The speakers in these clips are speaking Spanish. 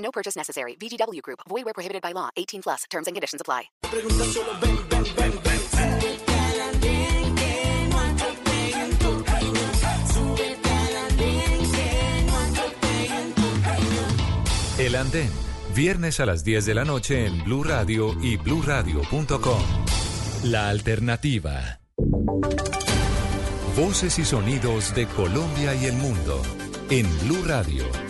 No purchase necessary. VGW Group. Void where prohibited by law. 18 plus. Terms and conditions apply. El Andén, viernes a las 10 de la noche en Blue Radio y bluradio.com. La alternativa. Voces y sonidos de Colombia y el mundo en Blue Radio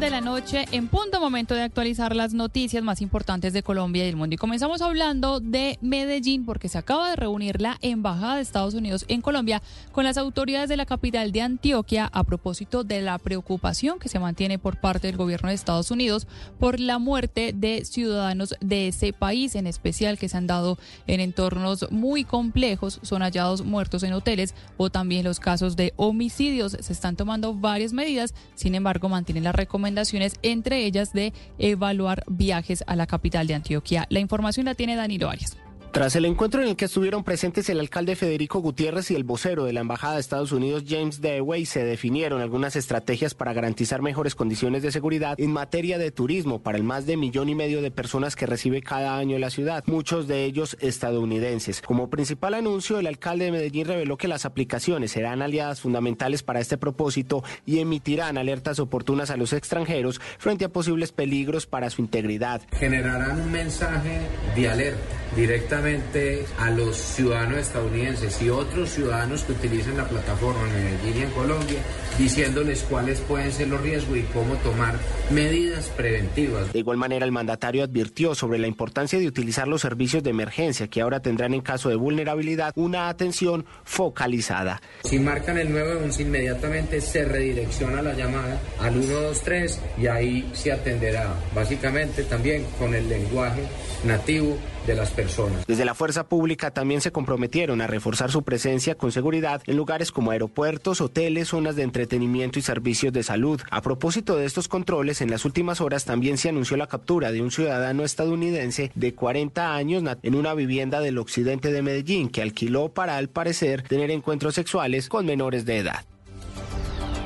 De la noche, en punto momento de actualizar las noticias más importantes de Colombia y el mundo. Y comenzamos hablando de Medellín, porque se acaba de reunir la Embajada de Estados Unidos en Colombia con las autoridades de la capital de Antioquia a propósito de la preocupación que se mantiene por parte del gobierno de Estados Unidos por la muerte de ciudadanos de ese país, en especial que se han dado en entornos muy complejos, son hallados muertos en hoteles o también los casos de homicidios. Se están tomando varias medidas, sin embargo, mantienen las recomendaciones, entre ellas de evaluar viajes a la capital de Antioquia. La información la tiene Danilo Arias. Tras el encuentro en el que estuvieron presentes el alcalde Federico Gutiérrez y el vocero de la Embajada de Estados Unidos, James Dewey, se definieron algunas estrategias para garantizar mejores condiciones de seguridad en materia de turismo para el más de millón y medio de personas que recibe cada año la ciudad, muchos de ellos estadounidenses. Como principal anuncio, el alcalde de Medellín reveló que las aplicaciones serán aliadas fundamentales para este propósito y emitirán alertas oportunas a los extranjeros frente a posibles peligros para su integridad. Generarán un mensaje de alerta directamente a los ciudadanos estadounidenses y otros ciudadanos que utilicen la plataforma en Medellín y en Colombia, diciéndoles cuáles pueden ser los riesgos y cómo tomar medidas preventivas. De igual manera, el mandatario advirtió sobre la importancia de utilizar los servicios de emergencia que ahora tendrán en caso de vulnerabilidad una atención focalizada. Si marcan el 911 inmediatamente se redirecciona la llamada al 123 y ahí se atenderá básicamente también con el lenguaje nativo de las personas. Desde la fuerza pública también se comprometieron a reforzar su presencia con seguridad en lugares como aeropuertos, hoteles, zonas de entretenimiento y servicios de salud. A propósito de estos controles, en las últimas horas también se anunció la captura de un ciudadano estadounidense de 40 años en una vivienda del occidente de Medellín que alquiló para al parecer tener encuentros sexuales con menores de edad.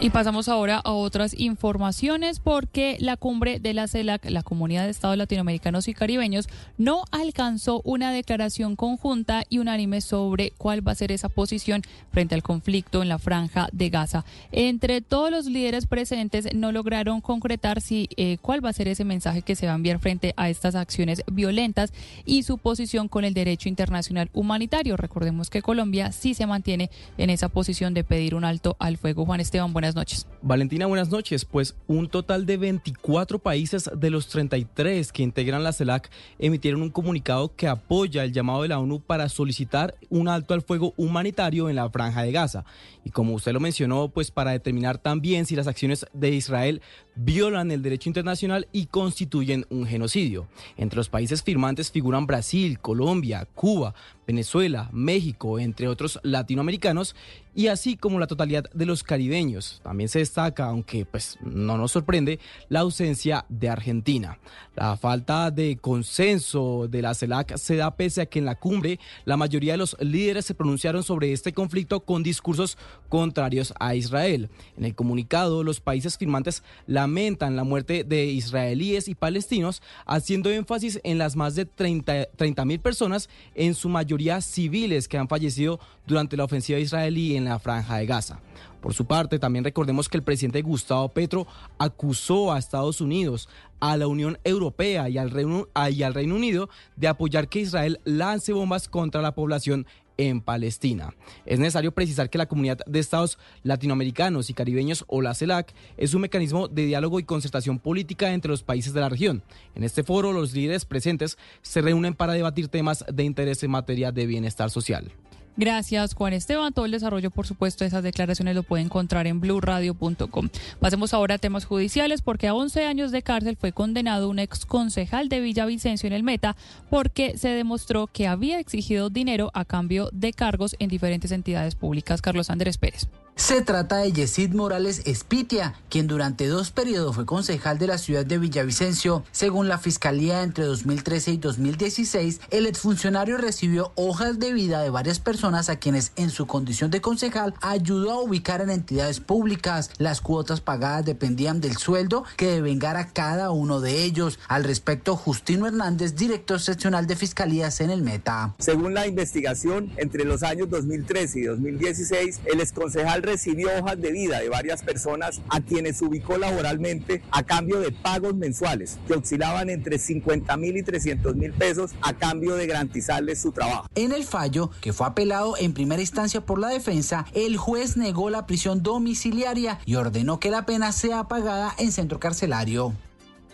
Y pasamos ahora a otras informaciones porque la cumbre de la CELAC, la Comunidad de Estados Latinoamericanos y Caribeños, no alcanzó una declaración conjunta y unánime sobre cuál va a ser esa posición frente al conflicto en la franja de Gaza. Entre todos los líderes presentes no lograron concretar si eh, cuál va a ser ese mensaje que se va a enviar frente a estas acciones violentas y su posición con el derecho internacional humanitario. Recordemos que Colombia sí se mantiene en esa posición de pedir un alto al fuego. Juan Esteban, buenas Valentina, buenas noches. Pues un total de 24 países de los 33 que integran la CELAC emitieron un comunicado que apoya el llamado de la ONU para solicitar un alto al fuego humanitario en la franja de Gaza. Y como usted lo mencionó, pues para determinar también si las acciones de Israel violan el derecho internacional y constituyen un genocidio. Entre los países firmantes figuran Brasil, Colombia, Cuba, Venezuela, México, entre otros latinoamericanos, y así como la totalidad de los caribeños. También se destaca, aunque pues no nos sorprende, la ausencia de Argentina. La falta de consenso de la CELAC se da pese a que en la cumbre la mayoría de los líderes se pronunciaron sobre este conflicto con discursos contrarios a Israel. En el comunicado, los países firmantes lamentan la muerte de israelíes y palestinos, haciendo énfasis en las más de 30 mil personas, en su mayoría civiles, que han fallecido durante la ofensiva israelí en la franja de Gaza. Por su parte, también recordemos que el presidente Gustavo Petro acusó a Estados Unidos, a la Unión Europea y al Reino, y al Reino Unido de apoyar que Israel lance bombas contra la población en Palestina. Es necesario precisar que la comunidad de estados latinoamericanos y caribeños o la CELAC es un mecanismo de diálogo y concertación política entre los países de la región. En este foro los líderes presentes se reúnen para debatir temas de interés en materia de bienestar social. Gracias, Juan Esteban. Todo el desarrollo, por supuesto, de esas declaraciones lo puede encontrar en blueradio.com. Pasemos ahora a temas judiciales, porque a 11 años de cárcel fue condenado un ex concejal de Villavicencio en el Meta porque se demostró que había exigido dinero a cambio de cargos en diferentes entidades públicas. Carlos Andrés Pérez. Se trata de Yesid Morales Espitia, quien durante dos periodos fue concejal de la ciudad de Villavicencio. Según la Fiscalía, entre 2013 y 2016, el exfuncionario recibió hojas de vida de varias personas a quienes en su condición de concejal ayudó a ubicar en entidades públicas. Las cuotas pagadas dependían del sueldo que devengara cada uno de ellos. Al respecto, Justino Hernández, director seccional de Fiscalías en el Meta. Según la investigación, entre los años 2013 y 2016, el exconcejal recibió hojas de vida de varias personas a quienes ubicó laboralmente a cambio de pagos mensuales que oscilaban entre 50 mil y 300 mil pesos a cambio de garantizarles su trabajo. En el fallo, que fue apelado en primera instancia por la defensa, el juez negó la prisión domiciliaria y ordenó que la pena sea pagada en centro carcelario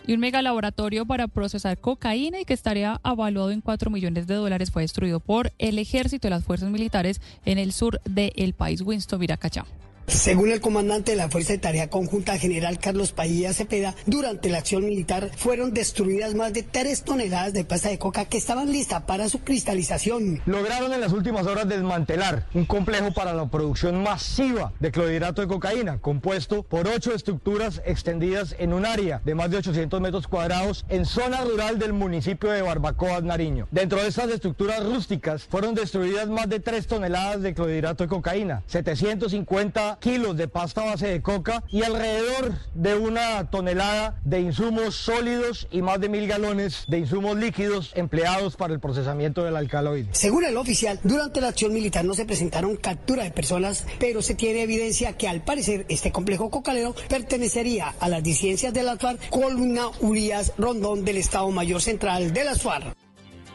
y un megalaboratorio para procesar cocaína y que estaría avaluado en 4 millones de dólares fue destruido por el ejército y las fuerzas militares en el sur del país, Winston Viracachá. Según el comandante de la Fuerza de Tarea Conjunta General Carlos Pailla Cepeda, durante la acción militar fueron destruidas más de 3 toneladas de pasta de coca que estaban listas para su cristalización. Lograron en las últimas horas desmantelar un complejo para la producción masiva de clorhidrato de cocaína, compuesto por ocho estructuras extendidas en un área de más de 800 metros cuadrados en zona rural del municipio de Barbacoa, Nariño. Dentro de estas estructuras rústicas fueron destruidas más de 3 toneladas de clorhidrato de cocaína, 750 kilos de pasta base de coca y alrededor de una tonelada de insumos sólidos y más de mil galones de insumos líquidos empleados para el procesamiento del alcaloide. Según el oficial, durante la acción militar no se presentaron capturas de personas, pero se tiene evidencia que al parecer este complejo cocalero pertenecería a las disidencias de la SUAR, Columna Urias Rondón del Estado Mayor Central de la SUAR.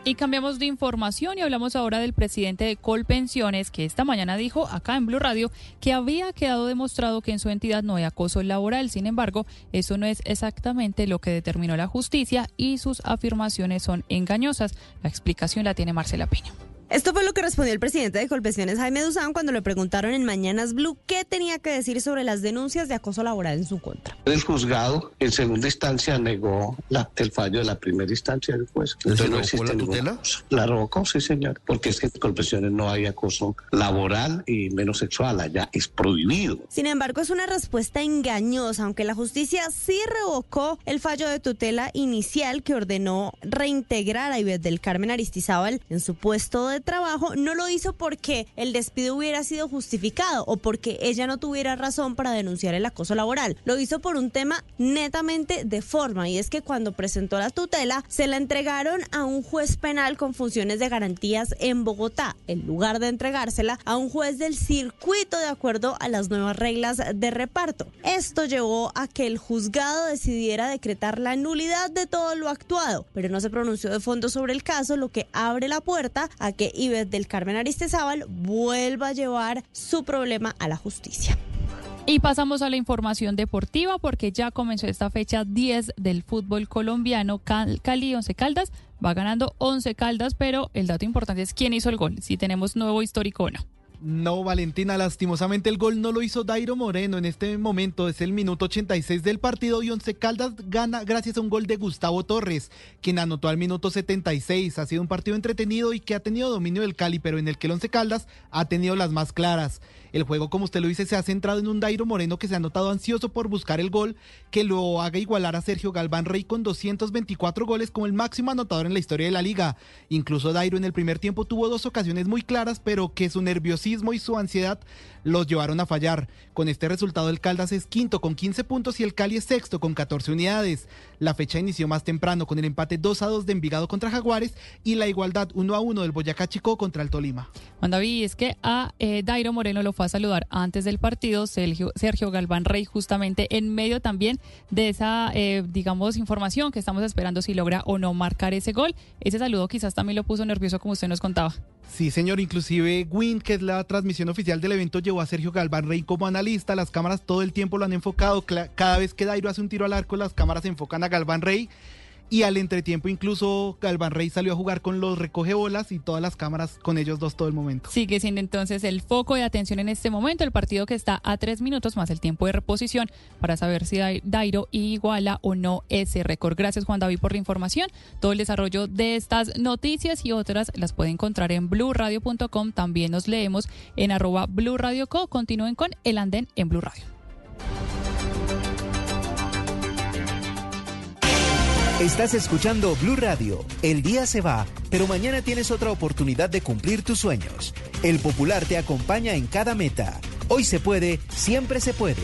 Y cambiamos de información y hablamos ahora del presidente de Colpensiones, que esta mañana dijo acá en Blue Radio que había quedado demostrado que en su entidad no hay acoso laboral. Sin embargo, eso no es exactamente lo que determinó la justicia y sus afirmaciones son engañosas. La explicación la tiene Marcela Peña. Esto fue lo que respondió el presidente de Colpensiones, Jaime Duzán, cuando le preguntaron en Mañanas Blue qué tenía que decir sobre las denuncias de acoso laboral en su contra. El juzgado, en segunda instancia, negó la, el fallo de la primera instancia del juez. Entonces, no existe la tutela? La revocó, sí, señor, porque es que en Colpensiones no hay acoso laboral y menos sexual, allá es prohibido. Sin embargo, es una respuesta engañosa, aunque la justicia sí revocó el fallo de tutela inicial que ordenó reintegrar a Ivette del Carmen Aristizábal en su puesto de trabajo, no lo hizo porque el despido hubiera sido justificado o porque ella no tuviera razón para denunciar el acoso laboral. Lo hizo por un tema netamente de forma y es que cuando presentó la tutela se la entregaron a un juez penal con funciones de garantías en Bogotá, en lugar de entregársela a un juez del circuito de acuerdo a las nuevas reglas de reparto. Esto llevó a que el juzgado decidiera decretar la nulidad de todo lo actuado, pero no se pronunció de fondo sobre el caso, lo que abre la puerta a que Ives del Carmen Aristezábal vuelva a llevar su problema a la justicia. Y pasamos a la información deportiva porque ya comenzó esta fecha 10 del fútbol colombiano. Cali 11 Caldas va ganando 11 Caldas, pero el dato importante es quién hizo el gol, si tenemos nuevo histórico o no. No, Valentina, lastimosamente el gol no lo hizo Dairo Moreno en este momento, es el minuto 86 del partido y Once Caldas gana gracias a un gol de Gustavo Torres, quien anotó al minuto 76. Ha sido un partido entretenido y que ha tenido dominio del Cali, pero en el que el Once Caldas ha tenido las más claras. El juego, como usted lo dice, se ha centrado en un Dairo Moreno que se ha notado ansioso por buscar el gol que lo haga igualar a Sergio Galván Rey con 224 goles como el máximo anotador en la historia de la liga. Incluso Dairo en el primer tiempo tuvo dos ocasiones muy claras, pero que su nerviosismo y su ansiedad los llevaron a fallar. Con este resultado el Caldas es quinto con 15 puntos y el Cali es sexto con 14 unidades. La fecha inició más temprano con el empate 2 a 2 de Envigado contra Jaguares y la igualdad 1 a 1 del Boyacá Chico contra el Tolima. Juan David, es que a eh, Dairo Moreno lo fue a saludar antes del partido Sergio, Sergio Galván Rey justamente en medio también de esa, eh, digamos, información que estamos esperando si logra o no marcar ese gol. Ese saludo quizás también lo puso nervioso como usted nos contaba. Sí, señor, inclusive Win, que es la transmisión oficial del evento, llevó a Sergio Galván Rey como analista. Las cámaras todo el tiempo lo han enfocado. Cada vez que Dairo hace un tiro al arco, las cámaras enfocan a Galván Rey. Y al entretiempo incluso Galván Rey salió a jugar con los recogebolas y todas las cámaras con ellos dos todo el momento. Sigue siendo entonces el foco de atención en este momento, el partido que está a tres minutos más el tiempo de reposición para saber si Dairo iguala o no ese récord. Gracias Juan David por la información. Todo el desarrollo de estas noticias y otras las puede encontrar en blueradio.com. También nos leemos en arroba bluradioco. Continúen con el andén en Blue Radio. Estás escuchando Blue Radio. El día se va, pero mañana tienes otra oportunidad de cumplir tus sueños. El Popular te acompaña en cada meta. Hoy se puede, siempre se puede.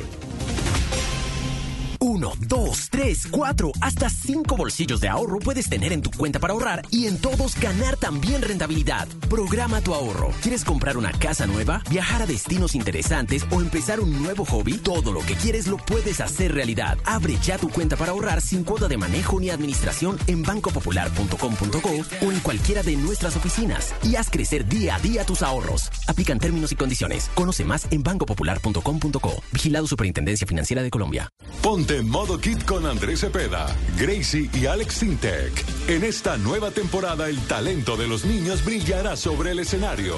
Uno, dos, tres, cuatro, hasta cinco bolsillos de ahorro puedes tener en tu cuenta para ahorrar y en todos ganar también rentabilidad. Programa tu ahorro. ¿Quieres comprar una casa nueva, viajar a destinos interesantes o empezar un nuevo hobby? Todo lo que quieres lo puedes hacer realidad. Abre ya tu cuenta para ahorrar sin cuota de manejo ni administración en bancopopular.com.co o en cualquiera de nuestras oficinas y haz crecer día a día tus ahorros. Aplican términos y condiciones. Conoce más en bancopopular.com.co. Vigilado Superintendencia Financiera de Colombia. Ponte en modo kit con Andrés Cepeda, Gracie y Alex Sintec. En esta nueva temporada el talento de los niños brillará sobre el escenario.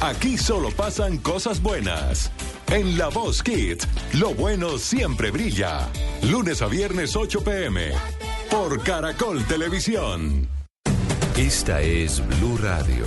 Aquí solo pasan cosas buenas. En La Voz Kit, lo bueno siempre brilla. Lunes a viernes 8 pm. Por Caracol Televisión. Esta es Blue Radio.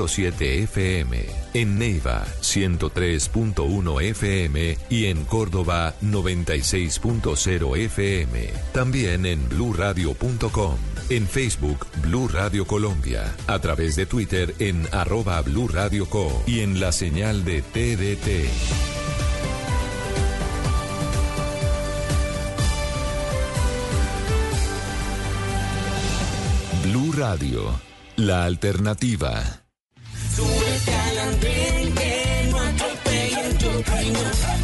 97.7 FM, en Neiva 103.1 FM y en Córdoba 96.0 FM. También en bluradio.com, en Facebook Blue Radio Colombia, a través de Twitter en arroba Blue Radio Co y en la señal de TDT. Blue Radio, la alternativa. Súbete al andén que no atropellen tu camino.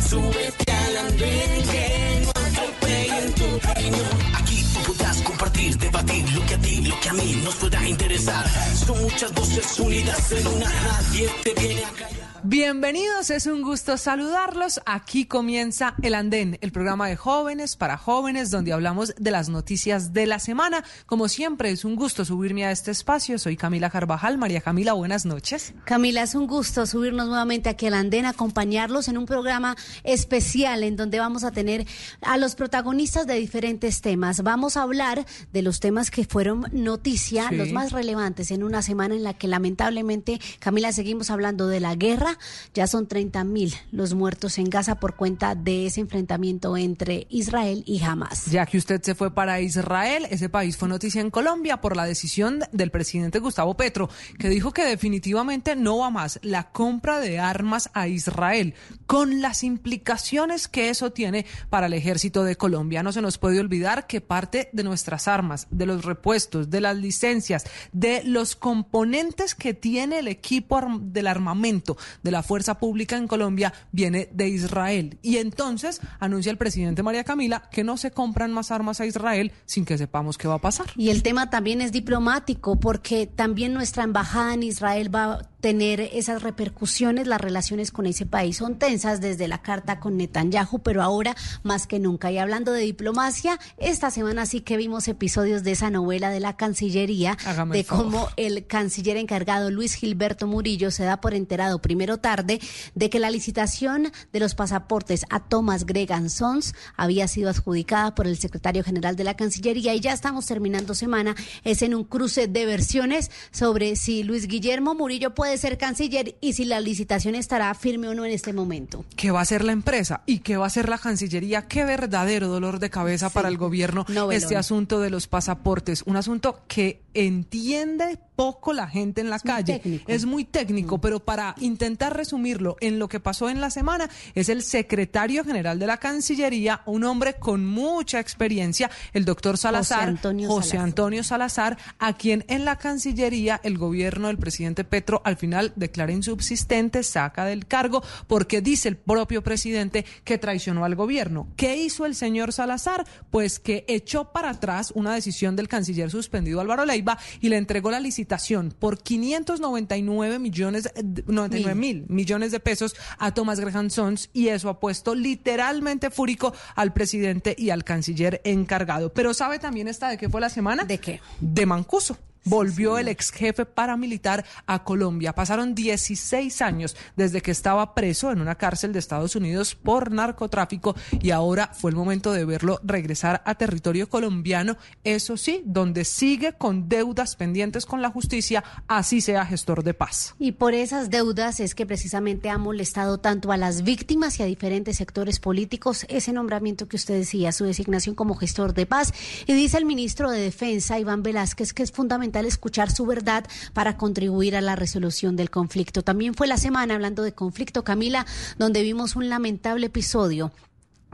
Súbete al andén que no atropellen tu camino. Aquí tú podrás compartir, debatir lo que a ti, lo que a mí nos pueda interesar. Son muchas voces unidas en una, nadie te viene a callar. Bienvenidos, es un gusto saludarlos. Aquí comienza El Andén, el programa de jóvenes para jóvenes donde hablamos de las noticias de la semana. Como siempre, es un gusto subirme a este espacio. Soy Camila Carvajal. María Camila, buenas noches. Camila, es un gusto subirnos nuevamente aquí al Andén, acompañarlos en un programa especial en donde vamos a tener a los protagonistas de diferentes temas. Vamos a hablar de los temas que fueron noticia, Sí. los más relevantes en una semana en la que lamentablemente, Camila, seguimos hablando de la guerra. Ya son 30 mil los muertos en Gaza por cuenta de ese enfrentamiento entre Israel y Hamas. Ya que usted se fue para Israel, ese país fue noticia en Colombia por la decisión del presidente Gustavo Petro, que dijo que definitivamente no va más la compra de armas a Israel, con las implicaciones que eso tiene para el ejército de Colombia. No se nos puede olvidar que parte de nuestras armas, de los repuestos, de las licencias, de los componentes que tiene el equipo del armamento de la fuerza pública en Colombia viene de Israel. Y entonces anuncia el presidente María Camila que no se compran más armas a Israel sin que sepamos qué va a pasar. Y el tema también es diplomático porque también nuestra embajada en Israel va tener esas repercusiones, las relaciones con ese país son tensas desde la carta con Netanyahu, pero ahora más que nunca. Y hablando de diplomacia, esta semana sí que vimos episodios de esa novela de la Cancillería, Hágame de el cómo el canciller encargado Luis Gilberto Murillo se da por enterado primero tarde de que la licitación de los pasaportes a Thomas Gregan Sons había sido adjudicada por el secretario general de la Cancillería y ya estamos terminando semana. Es en un cruce de versiones sobre si Luis Guillermo Murillo puede puede ser canciller y si la licitación estará firme o no en este momento. ¿Qué va a hacer la empresa y qué va a hacer la Cancillería? Qué verdadero dolor de cabeza para el gobierno este asunto de los pasaportes. Un asunto que entiende poco la gente en la calle. Es muy técnico, pero para intentar resumirlo en lo que pasó en la semana, es el secretario general de la Cancillería, un hombre con mucha experiencia, el doctor Salazar, Antonio José Salazar. Antonio Salazar, a quien en la Cancillería el gobierno del presidente Petro al final declara insubsistente, saca del cargo, porque dice el propio presidente que traicionó al gobierno. ¿Qué hizo el señor Salazar? Pues que echó para atrás una decisión del canciller suspendido Álvaro Leiva y le entregó la licitación por 599 millones, eh, 99 mil millones de pesos a Thomas Graham Sons y eso ha puesto literalmente fúrico al presidente y al canciller encargado. Pero ¿sabe también esta de qué fue la semana? ¿De qué? De Mancuso. Volvió el ex jefe paramilitar a Colombia. Pasaron 16 años desde que estaba preso en una cárcel de Estados Unidos por narcotráfico y ahora fue el momento de verlo regresar a territorio colombiano, eso sí, donde sigue con deudas pendientes con la justicia, así sea gestor de paz. Y por esas deudas es que precisamente ha molestado tanto a las víctimas y a diferentes sectores políticos ese nombramiento que usted decía, su designación como gestor de paz. Y dice el ministro de Defensa, Iván Velázquez, que es fundamental escuchar su verdad para contribuir a la resolución del conflicto. También fue la semana, hablando de conflicto, Camila, donde vimos un lamentable episodio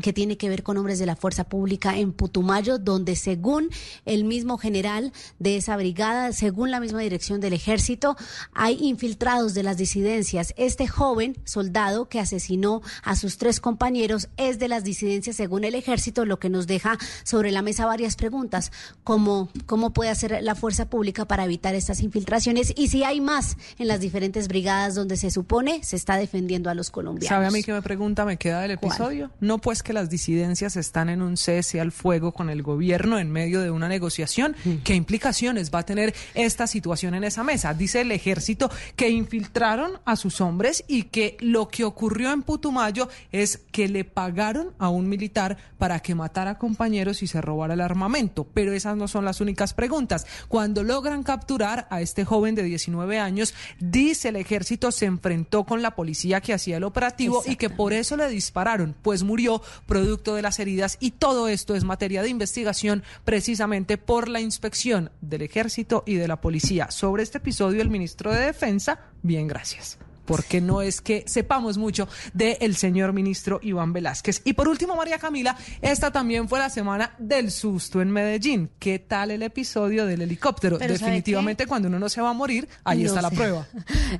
que tiene que ver con hombres de la fuerza pública en Putumayo, donde según el mismo general de esa brigada, según la misma dirección del ejército, hay infiltrados de las disidencias. Este joven soldado que asesinó a sus tres compañeros es de las disidencias según el ejército, lo que nos deja sobre la mesa varias preguntas, como cómo puede hacer la fuerza pública para evitar estas infiltraciones y si hay más en las diferentes brigadas donde se supone se está defendiendo a los colombianos. ¿Sabe a mí que me pregunta, me queda del ¿Cuál? episodio? No, pues que las disidencias están en un cese al fuego con el gobierno en medio de una negociación. ¿Qué implicaciones va a tener esta situación en esa mesa? Dice el ejército que infiltraron a sus hombres y que lo que ocurrió en Putumayo es que le pagaron a un militar para que matara a compañeros y se robara el armamento. Pero esas no son las únicas preguntas. Cuando logran capturar a este joven de 19 años, dice el ejército se enfrentó con la policía que hacía el operativo y que por eso le dispararon, pues murió producto de las heridas y todo esto es materia de investigación precisamente por la inspección del ejército y de la policía. Sobre este episodio el ministro de Defensa, bien, gracias. Porque no es que sepamos mucho del señor ministro Iván Velázquez. Y por último, María Camila, esta también fue la semana del susto en Medellín. ¿Qué tal el episodio del helicóptero? Pero ¿sabe Definitivamente cuando uno no se va a morir, ahí No está la prueba.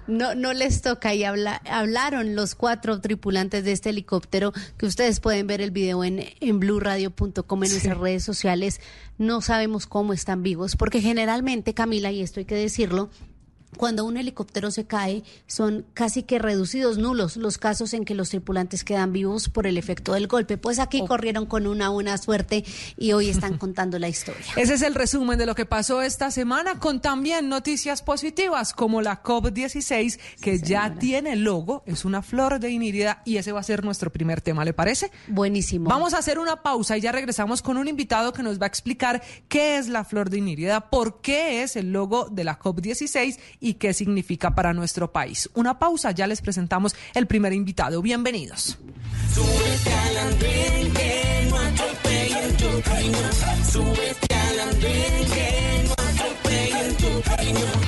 No, no les toca y habla- hablaron los cuatro tripulantes de este helicóptero que ustedes pueden ver el video en, en blueradio.com en Sí. nuestras redes sociales. No sabemos cómo están vivos, porque generalmente, Camila, y esto hay que decirlo, cuando un helicóptero se cae, son casi que reducidos, nulos los casos en que los tripulantes quedan vivos por el efecto del golpe. Pues aquí corrieron con una buena suerte y hoy están contando la historia. Ese es el resumen de lo que pasó esta semana, con también noticias positivas como la COP16, que ya tiene logo, es una flor de inírida y ese va a ser nuestro primer tema, ¿le parece? Buenísimo. Vamos a hacer una pausa y ya regresamos con un invitado que nos va a explicar qué es la flor de inírida, por qué es el logo de la COP16 y qué significa para nuestro país. Una pausa, ya les presentamos el primer invitado. Bienvenidos.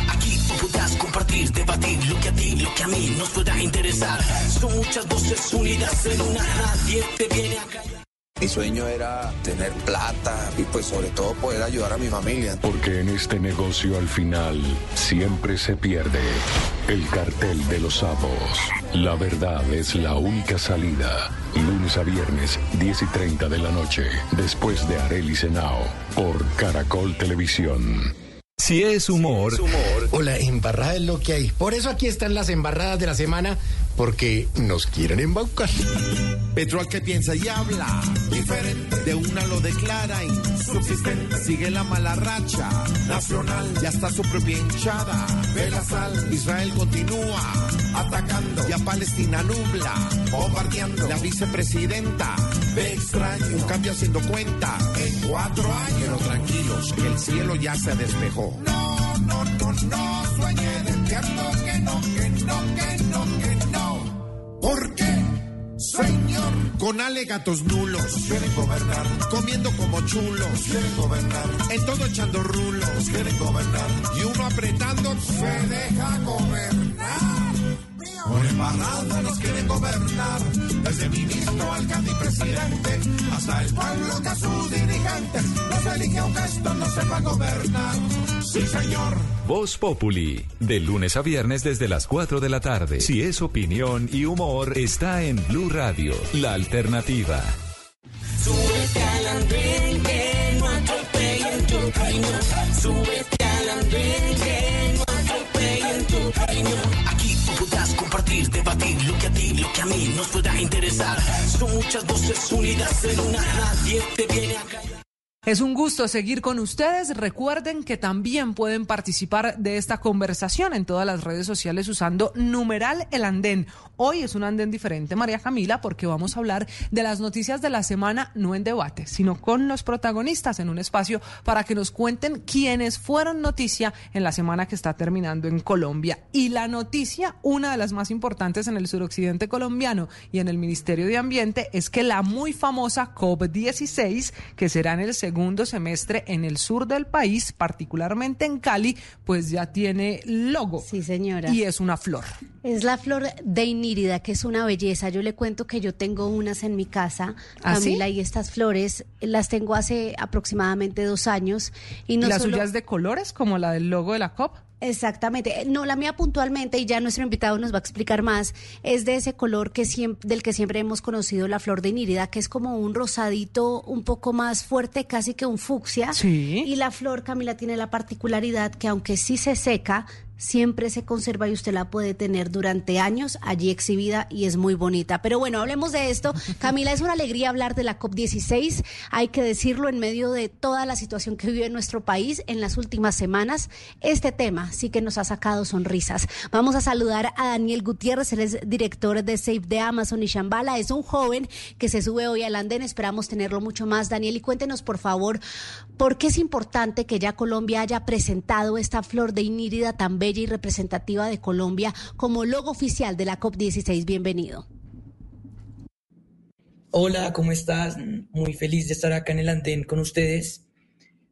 Aquí tú podrás compartir, debatir lo que a ti, lo que a mí nos pueda interesar. Son muchas voces unidas en una, nadie te viene a callar. Mi sueño era tener plata y pues sobre todo poder ayudar a mi familia. Porque en este negocio al final siempre se pierde. El cartel de los sapos. La verdad es la única salida. Lunes a viernes, 10 y 30 de la noche. Después de Areli Senao. Por Caracol Televisión. Si es humor, o la embarrada es lo que hay. Por eso aquí están las embarradas de la semana, porque nos quieren embaucar. Petrol que piensa y habla diferente, de una lo declara insubsistente. Sigue la mala racha nacional, ya está su propia hinchada. Ve la sal, Israel continúa atacando, ya Palestina nubla, bombardeando. La vicepresidenta ve extraño, un cambio haciendo cuenta en cuatro años. Pero tranquilos, que el cielo ya se despejó. No, no, no, no, sueñe despierto que no, que no, que no, Señor, con alegatos nulos, quieren gobernar, comiendo como chulos, quieren gobernar, en todo echando rulos, quieren gobernar, y uno apretando se deja gobernar. Por embarrada nos quieren gobernar, desde ministro, alcalde y presidente, hasta el pueblo que a sus dirigentes nos elige aunque esto no sepa gobernar. Sí, señor. Voz Populi, de lunes a viernes desde las 4 de la tarde. Si es opinión y humor, está en Blue Radio, la alternativa. Súbete al andén que no atropellen tu camino. Súbete al andén que no atropellen tu camino. Aquí podrás compartir, debatir lo que a ti, lo que a mí nos pueda interesar. Son muchas voces unidas en una, nadie te viene a callar. Es un gusto seguir con ustedes. Recuerden que también pueden participar de esta conversación en todas las redes sociales usando numeral el andén. Hoy es un andén diferente, María Camila, porque vamos a hablar de las noticias de la semana, no en debate, sino con los protagonistas en un espacio para que nos cuenten quiénes fueron noticia en la semana que está terminando en Colombia. Y la noticia, una de las más importantes en el suroccidente colombiano y en el Ministerio de Ambiente, es que la muy famosa COP16, que será en el segundo semestre en el sur del país, particularmente en Cali, pues ya tiene logo. Sí, señora. Y es una flor. Es la flor de inírida, que es una belleza. Yo le cuento que yo tengo unas en mi casa, ¿Ah, sí? Camila, y estas flores las tengo hace aproximadamente dos años. Y no ¿La solo- suya es de colores como la del logo de la COP? Exactamente. No, la mía puntualmente, y ya nuestro invitado nos va a explicar más, es de ese color que siempre, del que siempre hemos conocido la flor de inírida, que es como un rosadito un poco más fuerte, casi que un fucsia. Sí. Y la flor, Camila, tiene la particularidad que aunque sí se seca, siempre se conserva y usted la puede tener durante años allí exhibida y es muy bonita. Pero bueno, hablemos de esto. Camila, es una alegría hablar de la COP16. Hay que decirlo en medio de toda la situación que vive nuestro país en las últimas semanas. Este tema sí que nos ha sacado sonrisas. Vamos a saludar a Daniel Gutiérrez, él es director de Save de Amazon y Shambhala. Es un joven que se sube hoy al andén. Esperamos tenerlo mucho más. Daniel, y cuéntenos, por favor, por qué es importante que ya Colombia haya presentado esta flor de inírida tan bella y representativa de Colombia como logo oficial de la COP16. Bienvenido. Hola, ¿cómo estás? Muy feliz de estar acá en el andén con ustedes.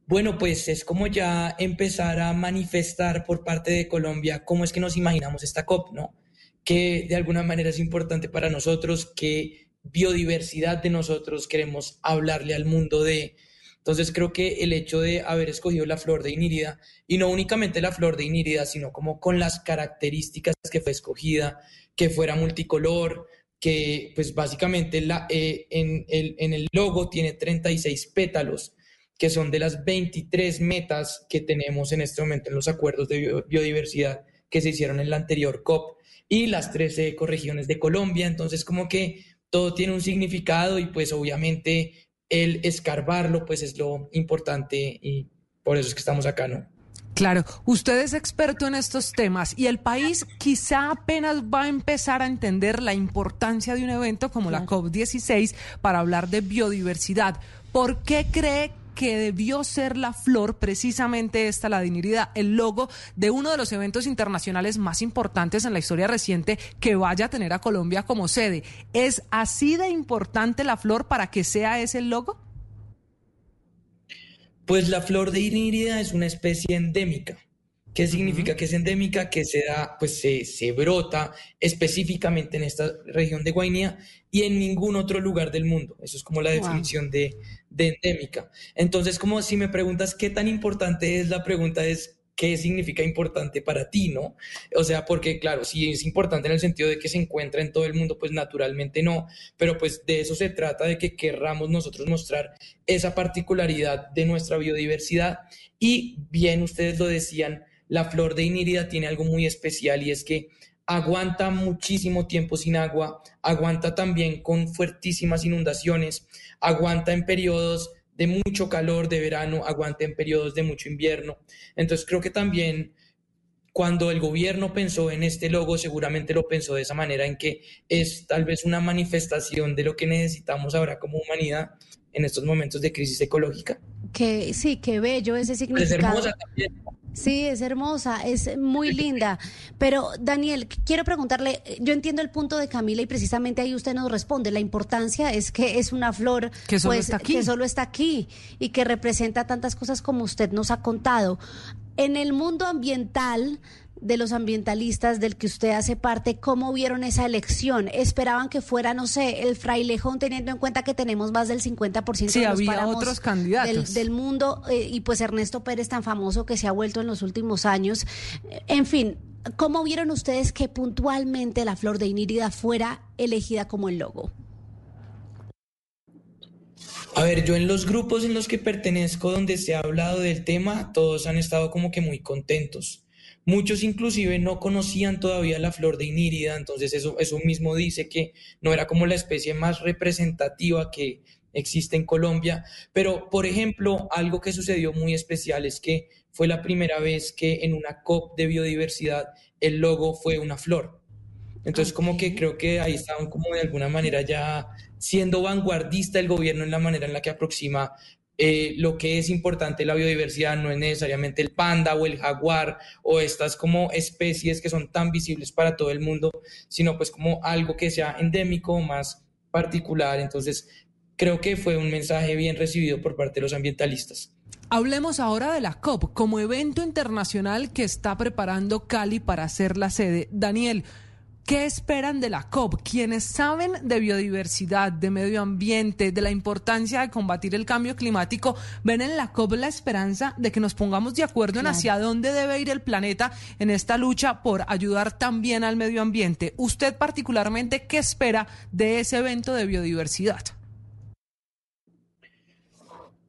Bueno, pues es como ya empezar a manifestar por parte de Colombia cómo es que nos imaginamos esta COP, ¿no? Que de alguna manera es importante para nosotros, que biodiversidad de nosotros queremos hablarle al mundo de. Entonces creo que el hecho de haber escogido la flor de inírida, y no únicamente la flor de inírida, sino como con las características que fue escogida, que fuera multicolor, que pues básicamente eh, en, el, en el logo tiene 36 pétalos, que son de las 23 metas que tenemos en este momento en los acuerdos de bio- biodiversidad que se hicieron en la anterior COP y las 13 ecorregiones de Colombia. Entonces como que todo tiene un significado y pues obviamente el escarbarlo pues es lo importante y por eso es que estamos acá, ¿no? Claro, usted es experto en estos temas y el país quizá apenas va a empezar a entender la importancia de un evento como la COP16 para hablar de biodiversidad. ¿Por qué cree que debió ser la flor, precisamente esta, la dignidad, el logo de uno de los eventos internacionales más importantes en la historia reciente que vaya a tener a Colombia como sede? ¿Es así de importante la flor para que sea ese el logo? Pues la flor de inírida es una especie endémica. ¿Qué significa que es endémica? Que se da, pues se, se brota específicamente en esta región de Guainía y en ningún otro lugar del mundo. Eso es como la Wow. definición de, de endémica. Entonces, como si me preguntas qué tan importante es, la pregunta es qué significa importante para ti, ¿no? O sea, porque claro, si es importante en el sentido de que se encuentra en todo el mundo, pues naturalmente no, pero pues de eso se trata, de que querramos nosotros mostrar esa particularidad de nuestra biodiversidad. Y bien, ustedes lo decían, la flor de inírida tiene algo muy especial y es que aguanta muchísimo tiempo sin agua, aguanta también con fuertísimas inundaciones, aguanta en periodos de mucho calor de verano, aguanta en periodos de mucho invierno. Entonces creo que también cuando el gobierno pensó en este logo, seguramente lo pensó de esa manera, en que es tal vez una manifestación de lo que necesitamos ahora como humanidad en estos momentos de crisis ecológica. Que sí, qué bello ese Es significado. hermosa también. Sí, es hermosa, es muy linda. Pero Daniel, quiero preguntarle, yo entiendo el punto de Camila y precisamente ahí usted nos responde. La importancia es que es una flor Que solo pues, está aquí. que solo está aquí y que representa tantas cosas como usted nos ha contado. En el mundo ambiental de los ambientalistas del que usted hace parte, ¿cómo vieron esa elección? ¿Esperaban que fuera, no sé, el frailejón, teniendo en cuenta que tenemos más del 50% Sí, de los había otros del, candidatos. del mundo eh, y pues Ernesto Pérez tan famoso que se ha vuelto en los últimos años. En fin, ¿cómo vieron ustedes que puntualmente la flor de Inírida fuera elegida como el logo? A ver, yo en los grupos en los que pertenezco, donde se ha hablado del tema, todos han estado como que muy contentos. Muchos inclusive no conocían todavía la flor de Inírida, entonces eso, eso mismo dice que no era como la especie más representativa que existe en Colombia. Pero, por ejemplo, algo que sucedió muy especial es que fue la primera vez que en una COP de biodiversidad el logo fue una flor. Entonces, como que creo que ahí estaban como de alguna manera ya siendo vanguardista el gobierno en la manera en la que aproxima eh, lo que es importante la biodiversidad, no es necesariamente el panda o el jaguar o estas como especies que son tan visibles para todo el mundo, sino pues como algo que sea endémico, más particular. Entonces, creo que fue un mensaje bien recibido por parte de los ambientalistas. Hablemos ahora de la COP como evento internacional que está preparando Cali para ser la sede. Daniel, ¿qué esperan de la COP? Quienes saben de biodiversidad, de medio ambiente, de la importancia de combatir el cambio climático, ven en la COP la esperanza de que nos pongamos de acuerdo en hacia dónde debe ir el planeta en esta lucha por ayudar también al medio ambiente. Usted particularmente, ¿qué espera de ese evento de biodiversidad?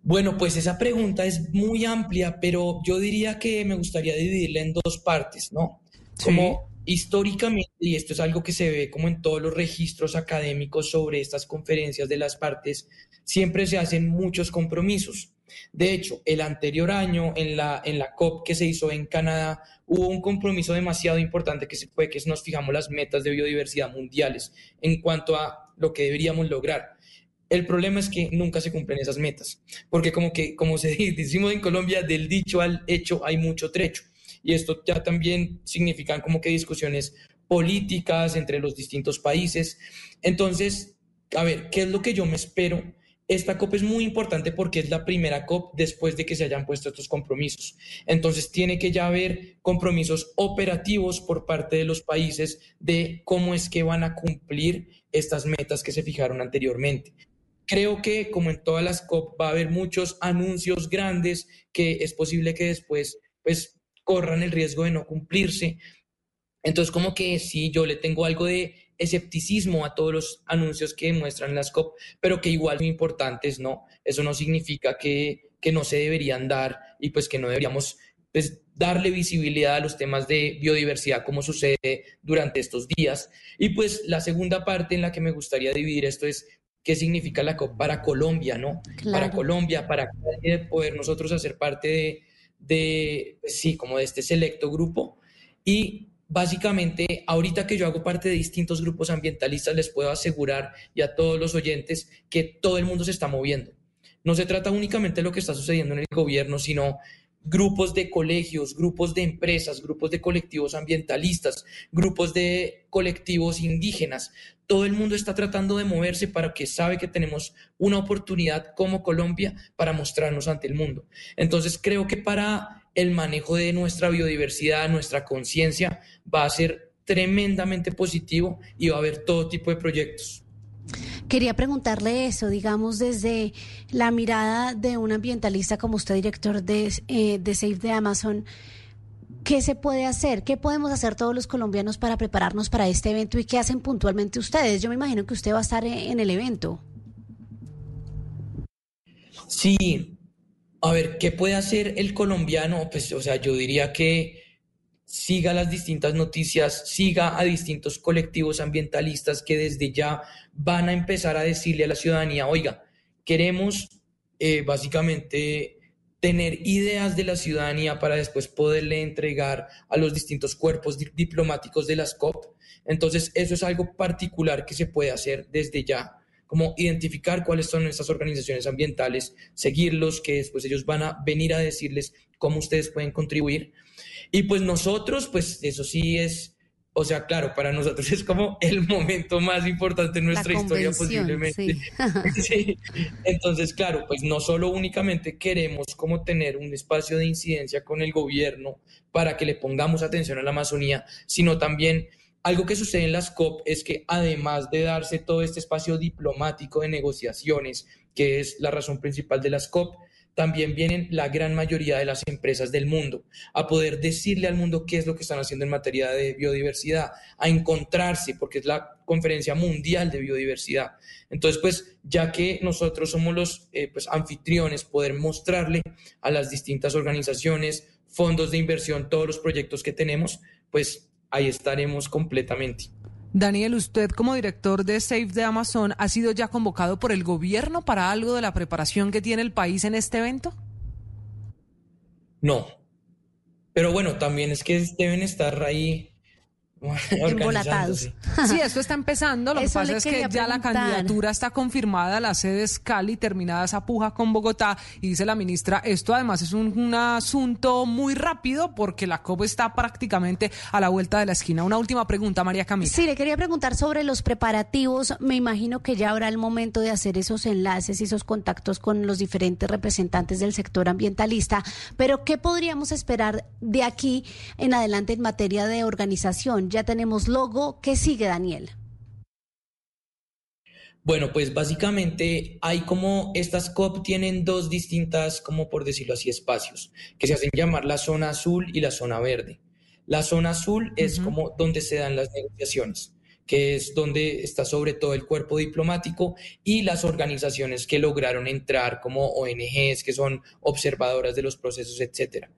Bueno, pues esa pregunta es muy amplia, pero yo diría que me gustaría dividirla en dos partes, ¿no? Como históricamente, y esto es algo que se ve como en todos los registros académicos sobre estas conferencias de las partes, siempre se hacen muchos compromisos. De hecho, el anterior año en la, en la COP que se hizo en Canadá, hubo un compromiso demasiado importante que se fue que nos fijamos las metas de biodiversidad mundiales en cuanto a lo que deberíamos lograr. El problema es que nunca se cumplen esas metas, porque como que, como se decimos en Colombia, del dicho al hecho hay mucho trecho. Y esto ya también significan como que discusiones políticas entre los distintos países. Entonces, a ver, ¿qué es lo que yo me espero? Esta COP es muy importante porque es la primera COP después de que se hayan puesto estos compromisos. Entonces, tiene que ya haber compromisos operativos por parte de los países de cómo es que van a cumplir estas metas que se fijaron anteriormente. Creo que, como en todas las COP, va a haber muchos anuncios grandes que es posible que después, pues, corran el riesgo de no cumplirse. Entonces, como que sí, yo le tengo algo de escepticismo a todos los anuncios que muestran las COP, pero que igual son importantes, ¿no? Eso no significa que, que no se deberían dar y pues que no deberíamos pues, darle visibilidad a los temas de biodiversidad como sucede durante estos días. Y pues la segunda parte en la que me gustaría dividir esto es qué significa la COP para Colombia, ¿no? Para. Colombia, para poder nosotros hacer parte de, de, pues sí, como de este selecto grupo. Y básicamente, ahorita que yo hago parte de distintos grupos ambientalistas, les puedo asegurar y a todos los oyentes que todo el mundo se está moviendo. No se trata únicamente de lo que está sucediendo en el gobierno, sino grupos de colegios, grupos de empresas, grupos de colectivos ambientalistas, grupos de colectivos indígenas. Todo el mundo está tratando de moverse para que sabe que tenemos una oportunidad como Colombia para mostrarnos ante el mundo. Entonces creo que para el manejo de nuestra biodiversidad, nuestra conciencia, va a ser tremendamente positivo y va a haber todo tipo de proyectos. Quería preguntarle eso, digamos, desde la mirada de un ambientalista como usted, director de, eh, de Save the Amazon. ¿Qué se puede hacer? ¿Qué podemos hacer todos los colombianos para prepararnos para este evento y qué hacen puntualmente ustedes? Yo me imagino que usted va a estar en en el evento. Sí, a ver, ¿qué puede hacer el colombiano? Pues, o sea, yo diría que siga las distintas noticias, siga a distintos colectivos ambientalistas que desde ya van a empezar a decirle a la ciudadanía, oiga, queremos eh, básicamente tener ideas de la ciudadanía para después poderle entregar a los distintos cuerpos di- diplomáticos de las COP. Entonces, eso es algo particular que se puede hacer desde ya como identificar cuáles son estas organizaciones ambientales, seguirlos, que después ellos van a venir a decirles cómo ustedes pueden contribuir. Y pues nosotros, pues eso sí es, o sea, claro, para nosotros es como el momento más importante en nuestra historia posiblemente. sí. Sí. Entonces, claro, pues no solo únicamente queremos como tener un espacio de incidencia con el gobierno para que le pongamos atención a la Amazonía, sino también algo que sucede en las COP es que además de darse todo este espacio diplomático de negociaciones, que es la razón principal de las COP, también vienen la gran mayoría de las empresas del mundo a poder decirle al mundo qué es lo que están haciendo en materia de biodiversidad, a encontrarse, porque es la conferencia mundial de biodiversidad. Entonces, pues, ya que nosotros somos los eh, pues, anfitriones, poder mostrarle a las distintas organizaciones, fondos de inversión, todos los proyectos que tenemos, pues ahí estaremos completamente. Daniel, usted como director de Safe de Amazon, ¿ha sido ya convocado por el gobierno para algo de la preparación que tiene el país en este evento? No. Pero bueno, también es que deben estar ahí Embolatados. Sí, esto está empezando. Lo que Eso pasa es que ya la candidatura está confirmada, la sede es Cali, terminada esa puja con Bogotá. Y dice la ministra, esto además es un, un asunto muy rápido porque la COP está prácticamente a la vuelta de la esquina. Una última pregunta, María Camila. Sí, le quería preguntar sobre los preparativos. Me imagino que ya habrá el momento de hacer esos enlaces y esos contactos con los diferentes representantes del sector ambientalista. Pero, ¿qué podríamos esperar de aquí en adelante en materia de organización? Ya tenemos logo. ¿Qué sigue, Daniel? Bueno, pues básicamente hay como estas COP tienen dos distintas, como por decirlo así, espacios, que se hacen llamar la zona azul y la zona verde. La zona azul es como donde se dan las negociaciones, que es donde está sobre todo el cuerpo diplomático y las organizaciones que lograron entrar como ONGs, que son observadoras de los procesos, etcétera.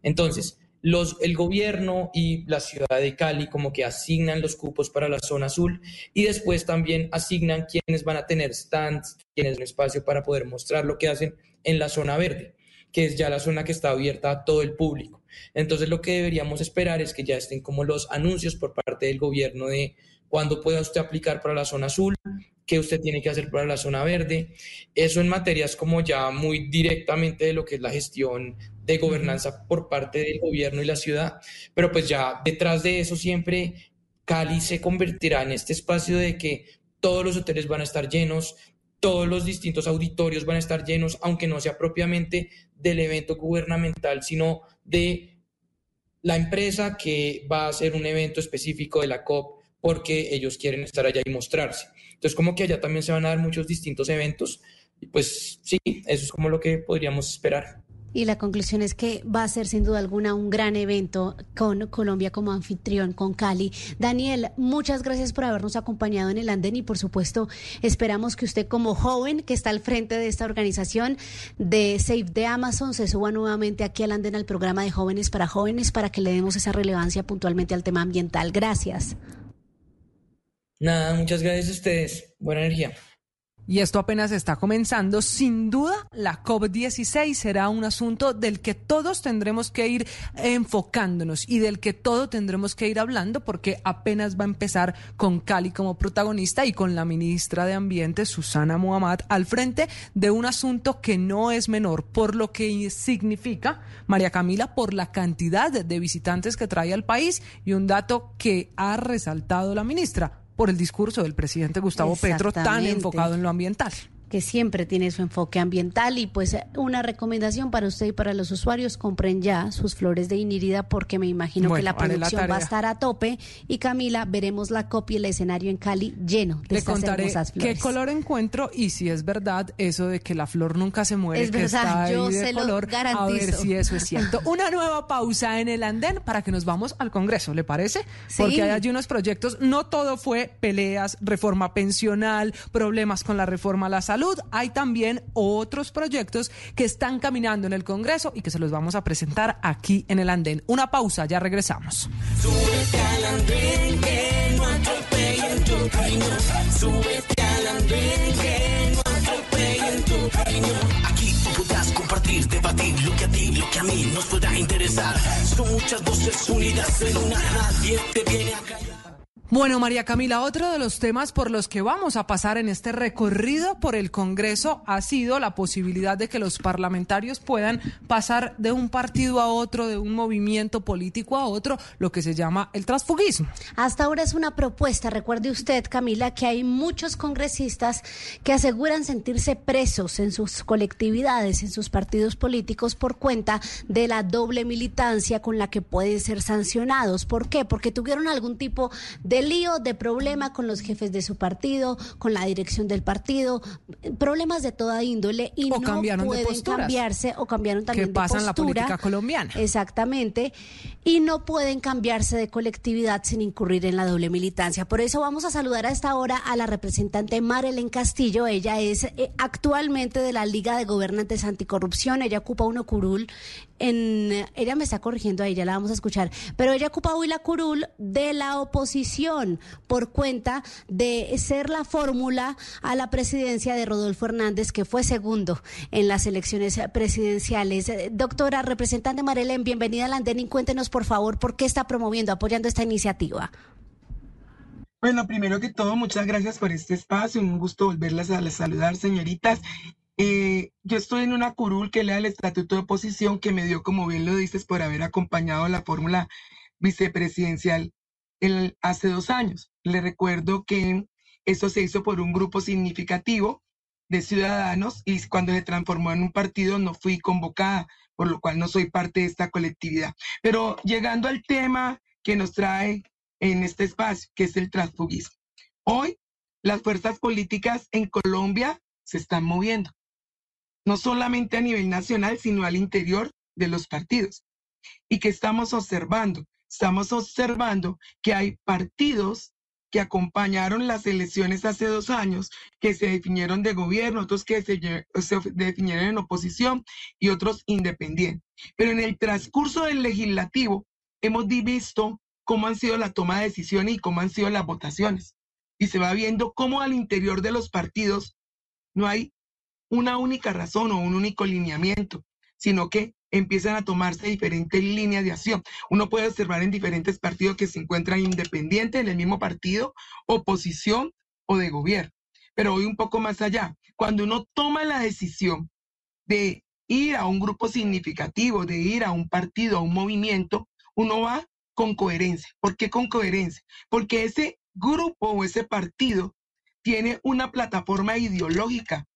Entonces, los, el gobierno y la ciudad de Cali como que asignan los cupos para la zona azul y después también asignan quienes van a tener stands, quienes un espacio para poder mostrar lo que hacen en la zona verde, que es ya la zona que está abierta a todo el público. Entonces lo que deberíamos esperar es que ya estén como los anuncios por parte del gobierno de cuándo pueda usted aplicar para la zona azul, qué usted tiene que hacer para la zona verde. Eso en materias como ya muy directamente de lo que es la gestión de gobernanza por parte del gobierno y la ciudad. Pero pues ya detrás de eso siempre Cali se convertirá en este espacio de que todos los hoteles van a estar llenos, todos los distintos auditorios van a estar llenos, aunque no sea propiamente del evento gubernamental, sino de la empresa que va a hacer un evento específico de la COP porque ellos quieren estar allá y mostrarse. Entonces, como que allá también se van a dar muchos distintos eventos y pues sí, eso es como lo que podríamos esperar. Y la conclusión es que va a ser sin duda alguna un gran evento con Colombia como anfitrión, con Cali. Daniel, muchas gracias por habernos acompañado en el andén y por supuesto esperamos que usted como joven que está al frente de esta organización de Save de Amazon se suba nuevamente aquí al andén al programa de jóvenes para jóvenes para que le demos esa relevancia puntualmente al tema ambiental. Gracias. Nada, muchas gracias a ustedes. Buena energía. Y esto apenas está comenzando. Sin duda, la COP16 será un asunto del que todos tendremos que ir enfocándonos y del que todos tendremos que ir hablando porque apenas va a empezar con Cali como protagonista y con la ministra de Ambiente, Susana Muhammad, al frente de un asunto que no es menor, por lo que significa, María Camila, por la cantidad de visitantes que trae al país y un dato que ha resaltado la ministra por el discurso del presidente Gustavo Petro tan enfocado en lo ambiental. Que siempre tiene su enfoque ambiental y pues una recomendación para usted y para los usuarios, compren ya sus flores de inirida porque me imagino Bueno, que la producción va a estar a tope y Camila, veremos la copia y el escenario en Cali lleno de Le estas contaré hermosas qué color encuentro y si es verdad eso de que la flor nunca se muere, Es que verdad, está ahí yo de se lo color, a ver garantizo. si eso es cierto. Una nueva pausa en el andén para que nos vamos al Congreso, ¿le parece? Sí. Porque hay allí unos proyectos, no todo fue peleas, reforma pensional, problemas con la reforma a la salud, hay también otros proyectos que están caminando en el Congreso y que se los vamos a presentar aquí en el andén. Una pausa, ya regresamos. Aquí tú podrás compartir, debatir lo que a ti, lo que a mí nos pueda interesar. Son muchas voces unidas en una, nadie te viene a callar. Bueno, María Camila, otro de los temas por los que vamos a pasar en este recorrido por el Congreso ha sido la posibilidad de que los parlamentarios puedan pasar de un partido a otro, de un movimiento político a otro, lo que se llama el transfugismo. Hasta ahora es una propuesta. Recuerde usted, Camila, que hay muchos congresistas que aseguran sentirse presos en sus colectividades, en sus partidos políticos, por cuenta de la doble militancia con la que pueden ser sancionados. ¿Por qué? Porque tuvieron algún tipo de lío, de problema con los jefes de su partido, con la dirección del partido, problemas de toda índole y O no pueden posturas. cambiarse o cambiaron también Que pasa de en la política colombiana. Exactamente. Y no pueden cambiarse de colectividad sin incurrir en la doble militancia. Por eso vamos a saludar a esta hora a la representante Marelen Castillo. Ella es eh, actualmente de la Liga de Gobernantes Anticorrupción. Ella ocupa una curul en ella me está corrigiendo ahí, ya la vamos a escuchar, pero ella ocupa hoy la curul de la oposición por cuenta de ser la fórmula a la presidencia de Rodolfo Hernández, que fue segundo en las elecciones presidenciales. Doctora representante Marelen, bienvenida al Andén y cuéntenos por favor por qué está promoviendo, apoyando esta iniciativa. Bueno, primero que todo, muchas gracias por este espacio. Un gusto volverlas a saludar, señoritas. Eh, yo estoy en una curul que lea el estatuto de oposición que me dio, como bien lo dices, por haber acompañado la fórmula vicepresidencial hace dos años. Le recuerdo que eso se hizo por un grupo significativo de ciudadanos y cuando se transformó en un partido no fui convocada, por lo cual no soy parte de esta colectividad. Pero llegando al tema que nos trae en este espacio, que es el transfugismo. Hoy las fuerzas políticas en Colombia se están moviendo, no solamente a nivel nacional, sino al interior de los partidos. ¿Y que estamos observando? Estamos observando que hay partidos que acompañaron las elecciones hace dos años, que se definieron de gobierno, otros que se, se definieron en oposición y otros independientes. Pero en el transcurso del legislativo hemos visto cómo han sido la toma de decisiones y cómo han sido las votaciones. Y se va viendo cómo al interior de los partidos no hay una única razón o un único lineamiento, sino que empiezan a tomarse diferentes líneas de acción. Uno puede observar en diferentes partidos que se encuentran independientes en el mismo partido, oposición o de gobierno. Pero voy un poco más allá. Cuando uno toma la decisión de ir a un grupo significativo, de ir a un partido, a un movimiento, uno va con coherencia. ¿Por qué con coherencia? Porque ese grupo o ese partido tiene una plataforma ideológica,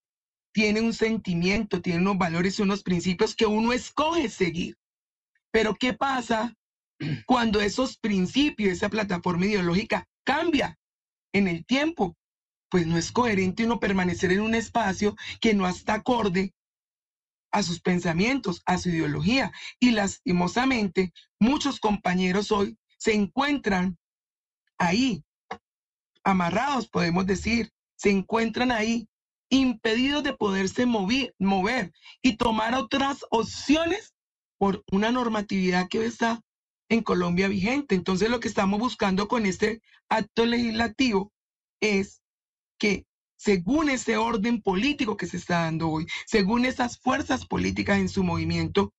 tiene un sentimiento, tiene unos valores y unos principios que uno escoge seguir. Pero ¿qué pasa cuando esos principios, esa plataforma ideológica cambia en el tiempo? Pues no es coherente uno permanecer en un espacio que no está acorde a sus pensamientos, a su ideología. Y lastimosamente, muchos compañeros hoy se encuentran ahí, amarrados, podemos decir, se encuentran ahí, impedidos de poderse mover, mover y tomar otras opciones por una normatividad que está en Colombia vigente. Entonces, lo que estamos buscando con este acto legislativo es que según ese orden político que se está dando hoy, según esas fuerzas políticas en su movimiento,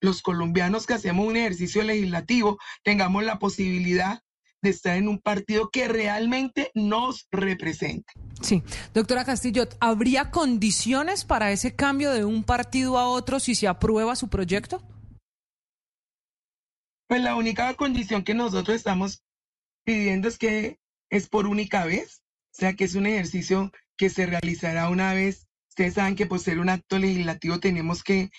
los colombianos que hacemos un ejercicio legislativo tengamos la posibilidad de estar en un partido que realmente nos represente. Sí, doctora Castillo, ¿habría condiciones para ese cambio de un partido a otro si se aprueba su proyecto? Pues la única condición que nosotros estamos pidiendo es que es por única vez, o sea que es un ejercicio que se realizará una vez. Ustedes saben que por ser un acto legislativo tenemos que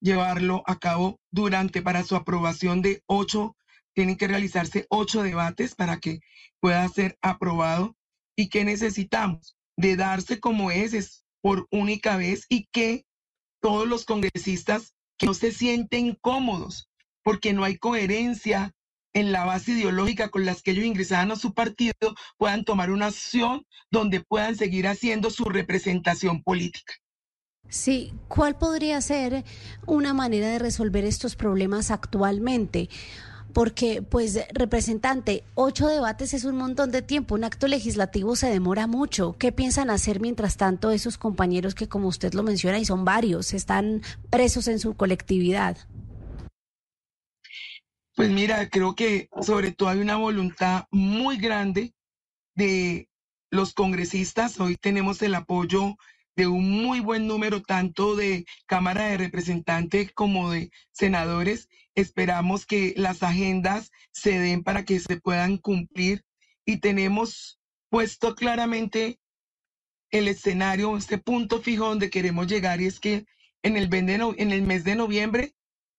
llevarlo a cabo durante para su aprobación de ocho, tienen que realizarse ocho debates para que pueda ser aprobado. ¿Y qué necesitamos? De darse como es, es por única vez y que todos los congresistas que no se sienten cómodos porque no hay coherencia en la base ideológica con las que ellos ingresaban a su partido, puedan tomar una acción donde puedan seguir haciendo su representación política. Sí, ¿cuál podría ser una manera de resolver estos problemas actualmente? Porque, pues, representante, ocho debates es un montón de tiempo, un acto legislativo se demora mucho. ¿Qué piensan hacer mientras tanto esos compañeros que, como usted lo menciona, y son varios, están presos en su colectividad? Pues mira, creo que sobre todo hay una voluntad muy grande de los congresistas. Hoy tenemos el apoyo de un muy buen número tanto de Cámara de Representantes como de senadores. Esperamos que las agendas se den para que se puedan cumplir y tenemos puesto claramente el escenario, este punto fijo donde queremos llegar y es que en el, mes de noviembre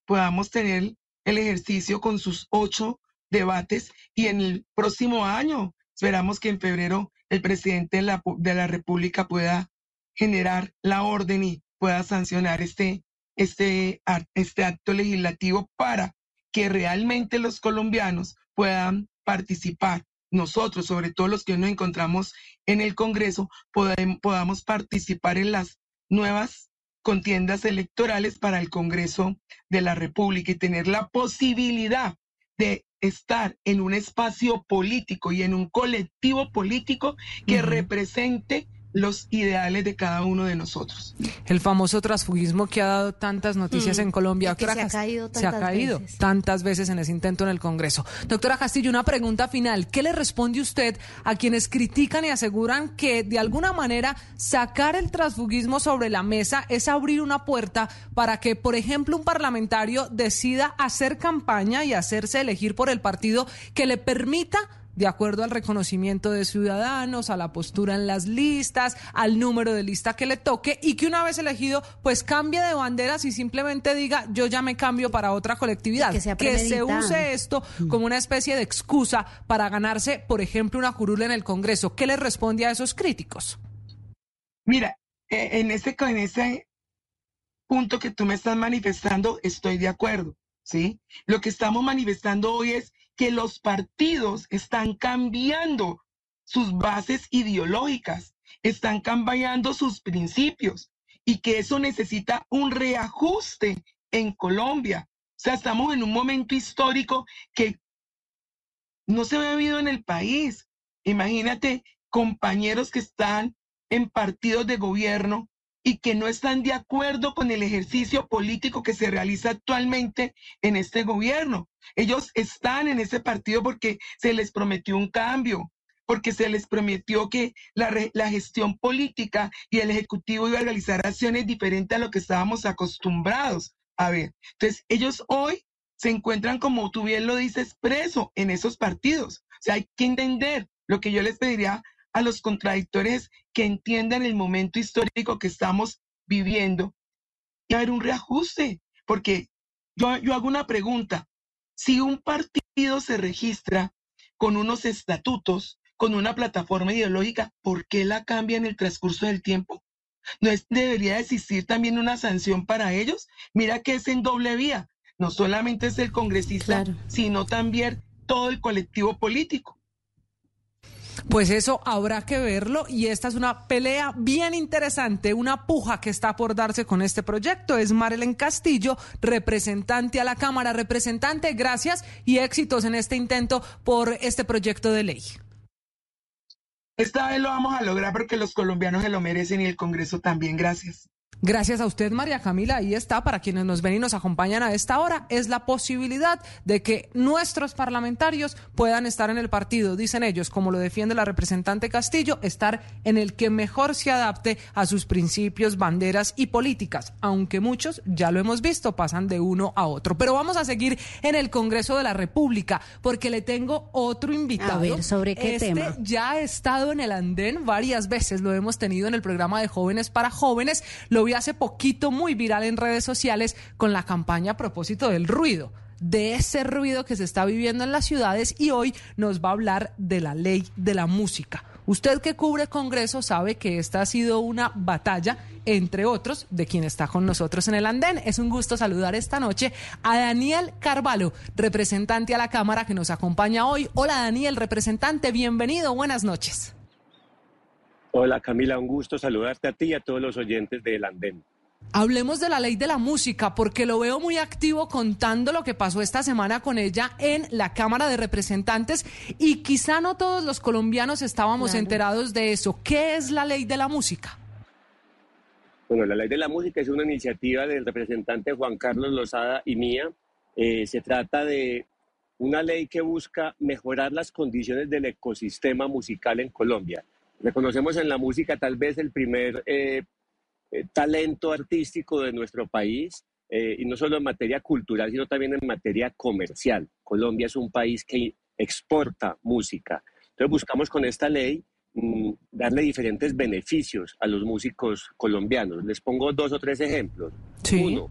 podamos tener el ejercicio con sus ocho debates y en el próximo año esperamos que en febrero el presidente de la, de la República pueda generar la orden y pueda sancionar este, este, este acto legislativo para que realmente los colombianos puedan participar. Nosotros, sobre todo los que nos encontramos en el Congreso, podamos participar en las nuevas contiendas electorales para el Congreso de la República y tener la posibilidad de estar en un espacio político y en un colectivo político que represente los ideales de cada uno de nosotros. El famoso transfugismo que ha dado tantas noticias Mm, en Colombia. Doctora se ha caído Cas- se ha tantas caído veces. tantas veces en ese intento en el Congreso. Doctora Castillo, una pregunta final. ¿Qué le responde usted a quienes critican y aseguran que de alguna manera sacar el transfugismo sobre la mesa es abrir una puerta para que, por ejemplo, un parlamentario decida hacer campaña y hacerse elegir por el partido que le permita de acuerdo al reconocimiento de ciudadanos, a la postura en las listas, al número de lista que le toque y que una vez elegido pues cambie de banderas y simplemente diga yo ya me cambio para otra colectividad. Que sea se use esto como una especie de excusa para ganarse, por ejemplo, una curula en el Congreso. ¿Qué le responde a esos críticos? Mira, eh, en ese, en ese punto que tú me estás manifestando, estoy de acuerdo, ¿sí? Lo que estamos manifestando hoy es que los partidos están cambiando sus bases ideológicas, están cambiando sus principios y que eso necesita un reajuste en Colombia. O sea, estamos en un momento histórico que no se ha vivido en el país. Imagínate compañeros que están en partidos de gobierno y que no están de acuerdo con el ejercicio político que se realiza actualmente en este gobierno. Ellos están en ese partido porque se les prometió un cambio, porque se les prometió que la, la gestión política y el Ejecutivo iba a realizar acciones diferentes a lo que estábamos acostumbrados a ver. Entonces, ellos hoy se encuentran, como tú bien lo dices, presos en esos partidos. O sea, hay que entender lo que yo les pediría a los contradictores que entiendan el momento histórico que estamos viviendo y haber un reajuste, porque yo, yo hago una pregunta. Si un partido se registra con unos estatutos, con una plataforma ideológica, ¿por qué la cambia en el transcurso del tiempo? ¿No es- debería existir también una sanción para ellos? Mira que es en doble vía. No solamente es el congresista, sino también todo el colectivo político. Pues eso habrá que verlo y esta es una pelea bien interesante, una puja que está por darse con este proyecto. Es Marelen Castillo, representante a la Cámara. Representante, gracias y éxitos en este intento por este proyecto de ley. Esta vez lo vamos a lograr porque los colombianos se lo merecen y el Congreso también. Gracias. Gracias a usted, María Camila. Ahí está, para quienes nos ven y nos acompañan a esta hora, es la posibilidad de que nuestros parlamentarios puedan estar en el partido, dicen ellos, como lo defiende la representante Castillo, estar en el que mejor se adapte a sus principios, banderas y políticas, aunque muchos, ya lo hemos visto, pasan de uno a otro. Pero vamos a seguir en el Congreso de la República, porque le tengo otro invitado. A ver, ¿sobre qué Este tema? ya ha estado en el andén varias veces, lo hemos tenido en el programa de Jóvenes para Jóvenes, lo vi hace poquito muy viral en redes sociales con la campaña a propósito del ruido de ese ruido que se está viviendo en las ciudades y hoy nos va a hablar de la ley de la música. Usted que cubre Congreso sabe que esta ha sido una batalla, entre otros, de quien está con nosotros en el andén. Es un gusto saludar esta noche a Daniel Carvalho, representante a la Cámara que nos acompaña hoy. Hola Daniel, representante, bienvenido, buenas noches. Hola Camila, un gusto saludarte a ti y a todos los oyentes del Andén. Hablemos de la ley de la música, porque lo veo muy activo contando lo que pasó esta semana con ella en la Cámara de Representantes y quizá no todos los colombianos estábamos Claro. enterados de eso. ¿Qué es la ley de la música? Bueno, la ley de la música es una iniciativa del representante Juan Carlos Lozada y mía. Eh, se trata de una ley que busca mejorar las condiciones del ecosistema musical en Colombia. Reconocemos en la música tal vez el primer eh, eh, talento artístico de nuestro país, eh, y no solo en materia cultural, sino también en materia comercial. Colombia es un país que exporta música. Entonces buscamos con esta ley mm, darle diferentes beneficios a los músicos colombianos. Les pongo dos o tres ejemplos. Uno,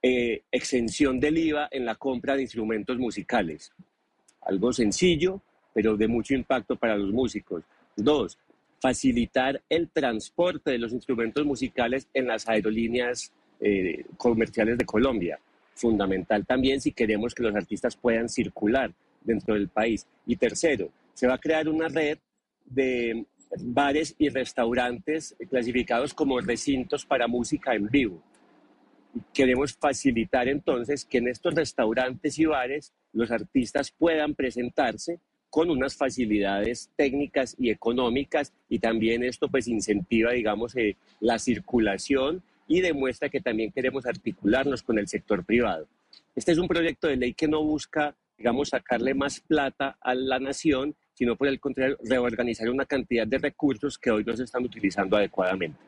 eh, exención del IVA en la compra de instrumentos musicales. Algo sencillo, pero de mucho impacto para los músicos. Dos, facilitar el transporte de los instrumentos musicales en las aerolíneas eh, comerciales de Colombia. Fundamental también si queremos que los artistas puedan circular dentro del país. Y tercero, se va a crear una red de bares y restaurantes clasificados como recintos para música en vivo. Queremos facilitar entonces que en estos restaurantes y bares los artistas puedan presentarse con unas facilidades técnicas y económicas y también esto pues incentiva, digamos, eh, la circulación y demuestra que también queremos articularnos con el sector privado. Este es un proyecto de ley que no busca, digamos, sacarle más plata a la nación, sino por el contrario, reorganizar una cantidad de recursos que hoy no se están utilizando adecuadamente.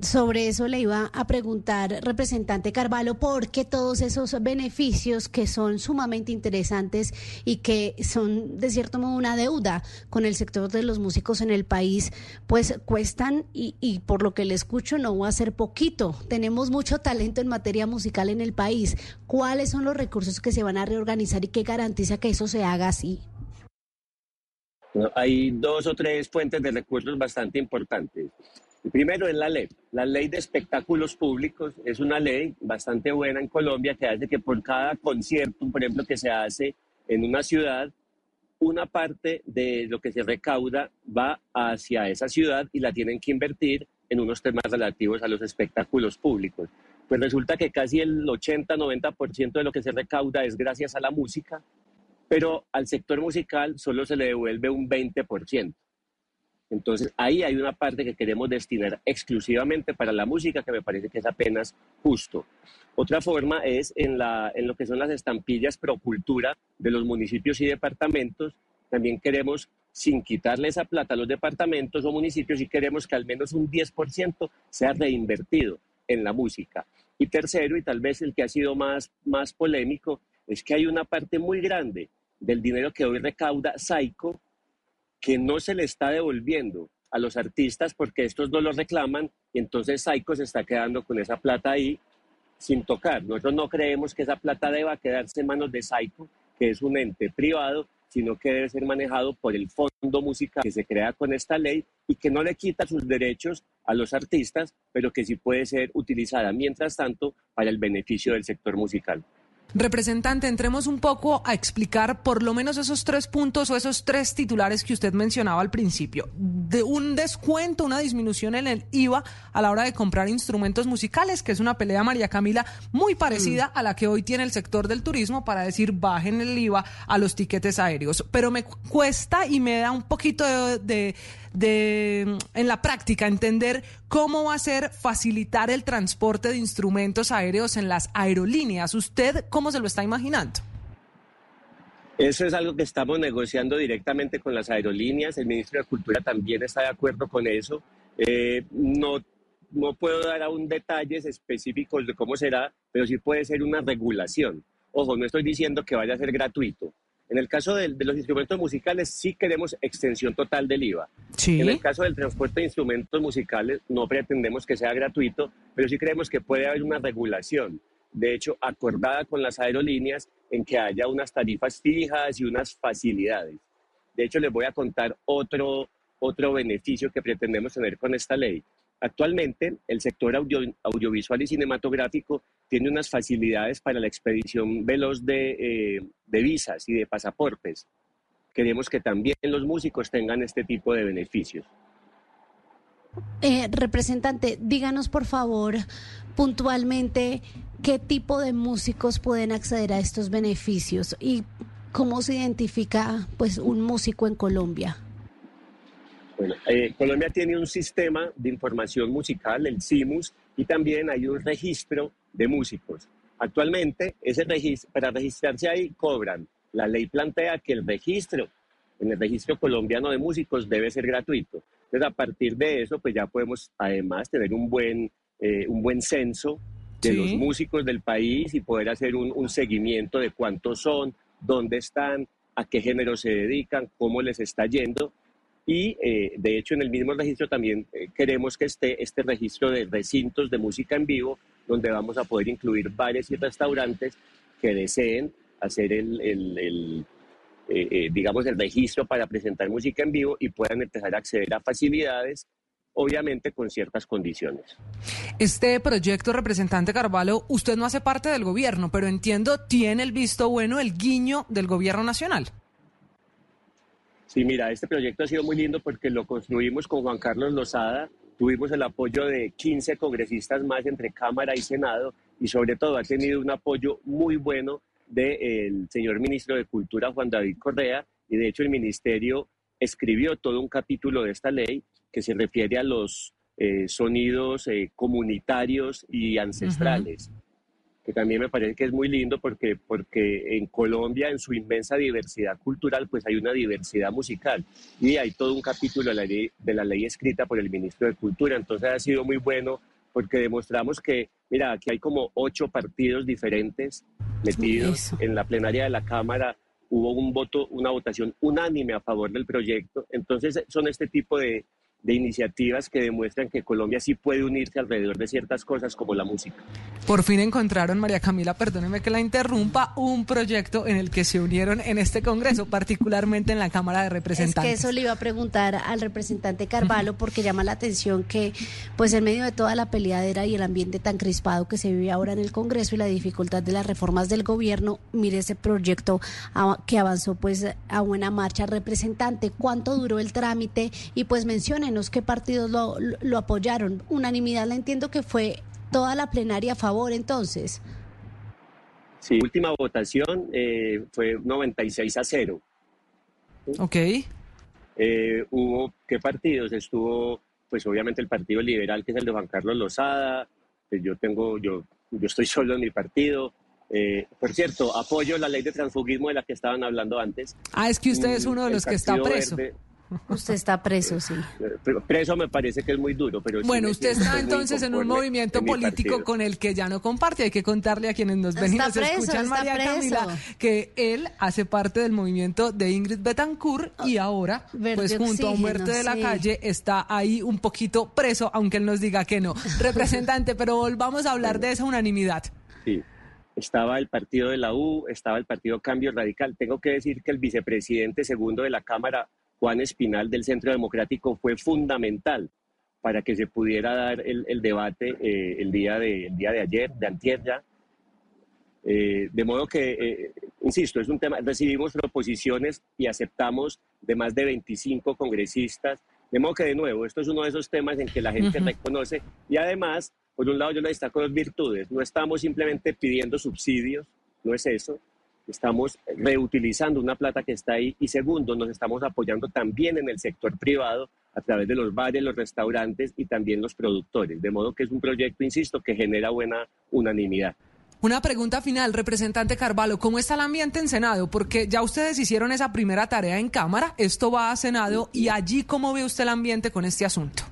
Sobre eso le iba a preguntar, representante Carvalho, por qué todos esos beneficios que son sumamente interesantes y que son de cierto modo una deuda con el sector de los músicos en el país, pues cuestan y, y por lo que le escucho no va a ser poquito. Tenemos mucho talento en materia musical en el país. ¿Cuáles son los recursos que se van a reorganizar y qué garantiza que eso se haga así? Hay dos o tres fuentes de recursos bastante importantes. Primero es la ley. La ley de espectáculos públicos es una ley bastante buena en Colombia que hace que por cada concierto, por ejemplo, que se hace en una ciudad, una parte de lo que se recauda va hacia esa ciudad y la tienen que invertir en unos temas relativos a los espectáculos públicos. Pues resulta que casi el 80-90% de lo que se recauda es gracias a la música, pero al sector musical solo se le devuelve un 20%. Entonces, ahí hay una parte que queremos destinar exclusivamente para la música, que me parece que es apenas justo. Otra forma es en, lo que son las estampillas pro cultura de los municipios y departamentos. También queremos, sin quitarle esa plata a los departamentos o municipios, y queremos que al menos un 10% sea reinvertido en la música. Y tercero, y tal vez el que ha sido más, más polémico, es que hay una parte muy grande del dinero que hoy recauda Saico que no se le está devolviendo a los artistas porque estos no lo reclaman y entonces Saico se está quedando con esa plata ahí sin tocar. Nosotros no creemos que esa plata deba quedarse en manos de Saico, que es un ente privado, sino que debe ser manejado por el fondo musical que se crea con esta ley y que no le quita sus derechos a los artistas, pero que sí puede ser utilizada mientras tanto para el beneficio del sector musical. Representante, entremos un poco a explicar por lo menos esos tres puntos o esos tres titulares que usted mencionaba al principio. De un descuento, una disminución en el IVA a la hora de comprar instrumentos musicales, que es una pelea, María Camila, muy parecida a la que hoy tiene el sector del turismo para decir bajen el IVA a los tiquetes aéreos. Pero me cuesta y me da un poquito de, de de en la práctica entender cómo va a ser facilitar el transporte de instrumentos aéreos en las aerolíneas. ¿Usted cómo se lo está imaginando? Eso es algo que estamos negociando directamente con las aerolíneas. El ministro de Cultura también está de acuerdo con eso. Eh, no, no puedo dar aún detalles específicos de cómo será, pero sí puede ser una regulación. Ojo, no estoy diciendo que vaya a ser gratuito. En el caso de, los instrumentos musicales sí queremos extensión total del IVA. En el caso del transporte de instrumentos musicales no pretendemos que sea gratuito, pero sí creemos que puede haber una regulación, de hecho acordada con las aerolíneas en que haya unas tarifas fijas y unas facilidades. De hecho les voy a contar otro, otro beneficio que pretendemos tener con esta ley. Actualmente, el sector audiovisual y cinematográfico tiene unas facilidades para la expedición veloz de, eh, de visas y de pasaportes. Queremos que también los músicos tengan este tipo de beneficios. Eh, representante, díganos por favor puntualmente qué tipo de músicos pueden acceder a estos beneficios y cómo se identifica pues un músico en Colombia. Bueno, eh, Colombia tiene un sistema de información musical, el CIMUS, y también hay un registro de músicos. Actualmente, ese registro, para registrarse ahí cobran la ley plantea que el registro en el registro colombiano de músicos debe ser gratuito. Entonces, a partir de eso, pues ya podemos además tener un buen, eh, un buen censo de Sí. los músicos del país y poder hacer un, un seguimiento de cuántos son, dónde están, a qué género se dedican, cómo les está yendo. Y eh, de hecho en el mismo registro también eh, queremos que esté este registro de recintos de música en vivo, donde vamos a poder incluir bares y restaurantes que deseen hacer el, el- el, eh, eh, digamos, el registro para presentar música en vivo y puedan empezar a acceder a facilidades, obviamente con ciertas condiciones. Este proyecto, representante Carvalho, usted no hace parte del gobierno, pero entiendo, tiene el visto bueno, el guiño del gobierno nacional. Sí, mira, este proyecto ha sido muy lindo porque lo construimos con Juan Carlos Lozada, tuvimos el apoyo de 15 congresistas más entre Cámara y Senado y sobre todo ha tenido un apoyo muy bueno del señor ministro de Cultura, Juan David Correa, y de hecho el ministerio escribió todo un capítulo de esta ley que se refiere a los eh, sonidos eh, comunitarios y ancestrales que también me parece que es muy lindo porque, porque en Colombia, en su inmensa diversidad cultural, pues hay una diversidad musical y hay todo un capítulo de la ley, de la ley escrita por el ministro de Cultura. Entonces ha sido muy bueno porque demostramos que, mira, aquí hay como ocho partidos diferentes metidos en la plenaria de la Cámara. Hubo un voto, una votación unánime a favor del proyecto. Entonces son este tipo de, de iniciativas que demuestran que Colombia sí puede unirse alrededor de ciertas cosas como la música. Por fin encontraron, María Camila, perdóneme que la interrumpa, un proyecto en el que se unieron en este Congreso, particularmente en la Cámara de Es Representantes. que eso le iba a preguntar al representante Carvalho porque llama la atención que, pues en medio de toda la peleadera y el ambiente tan crispado que se vive ahora en el Congreso y la dificultad de las reformas del gobierno, mire ese proyecto que avanzó pues a buena marcha. Representante, ¿cuánto duró el trámite? Y pues menciónenos qué partidos lo, lo- lo apoyaron. Unanimidad, la entiendo que fue toda la plenaria a favor entonces. Sí, última votación eh, fue 96 a 0. Ok. Eh, hubo, ¿qué partidos? Estuvo, pues obviamente el Partido Liberal, que es el de Juan Carlos Lozada, pues yo tengo, yo, yo estoy solo en mi partido. Eh, por cierto, apoyo la ley de transfugismo de la que estaban hablando antes. Ah, es que usted es Mm, uno de el los que está preso. Verde, Usted está preso, sí. pero preso me parece que es muy duro, pero sí Bueno, usted está entonces en un movimiento en mi político con el que ya no comparte. Hay que contarle a quienes nos ven y nos preso, escuchan, María preso. Camila, que él hace parte del movimiento de Ingrid Betancourt y ahora, Verde pues junto a oxígeno, Humberto de la sí. Calle, está ahí un poquito preso, aunque él nos diga que no. Representante, pero volvamos a hablar de esa unanimidad. Sí. Estaba el partido de la U, estaba el partido Cambio Radical. Tengo que decir que el vicepresidente segundo de la Cámara, Juan Espinal del Centro Democrático, fue fundamental para que se pudiera dar el, el debate eh, el, día de, el día de ayer, de antier ya. Eh, de modo que, eh, insisto, es un tema, recibimos proposiciones y aceptamos de más de 25 congresistas. De modo que, de nuevo, esto es uno de esos temas en que la gente Ujú. reconoce y además, por un lado, yo le destaco dos virtudes. No estamos simplemente pidiendo subsidios, no es eso. Estamos reutilizando una plata que está ahí y segundo, nos estamos apoyando también en el sector privado a través de los bares, los restaurantes y también los productores. De modo que es un proyecto, insisto, que genera buena unanimidad. Una pregunta final, representante Carvalho, ¿cómo está el ambiente en Senado? Porque ya ustedes hicieron esa primera tarea en Cámara, esto va a Senado y allí, ¿cómo ve usted el ambiente con este asunto?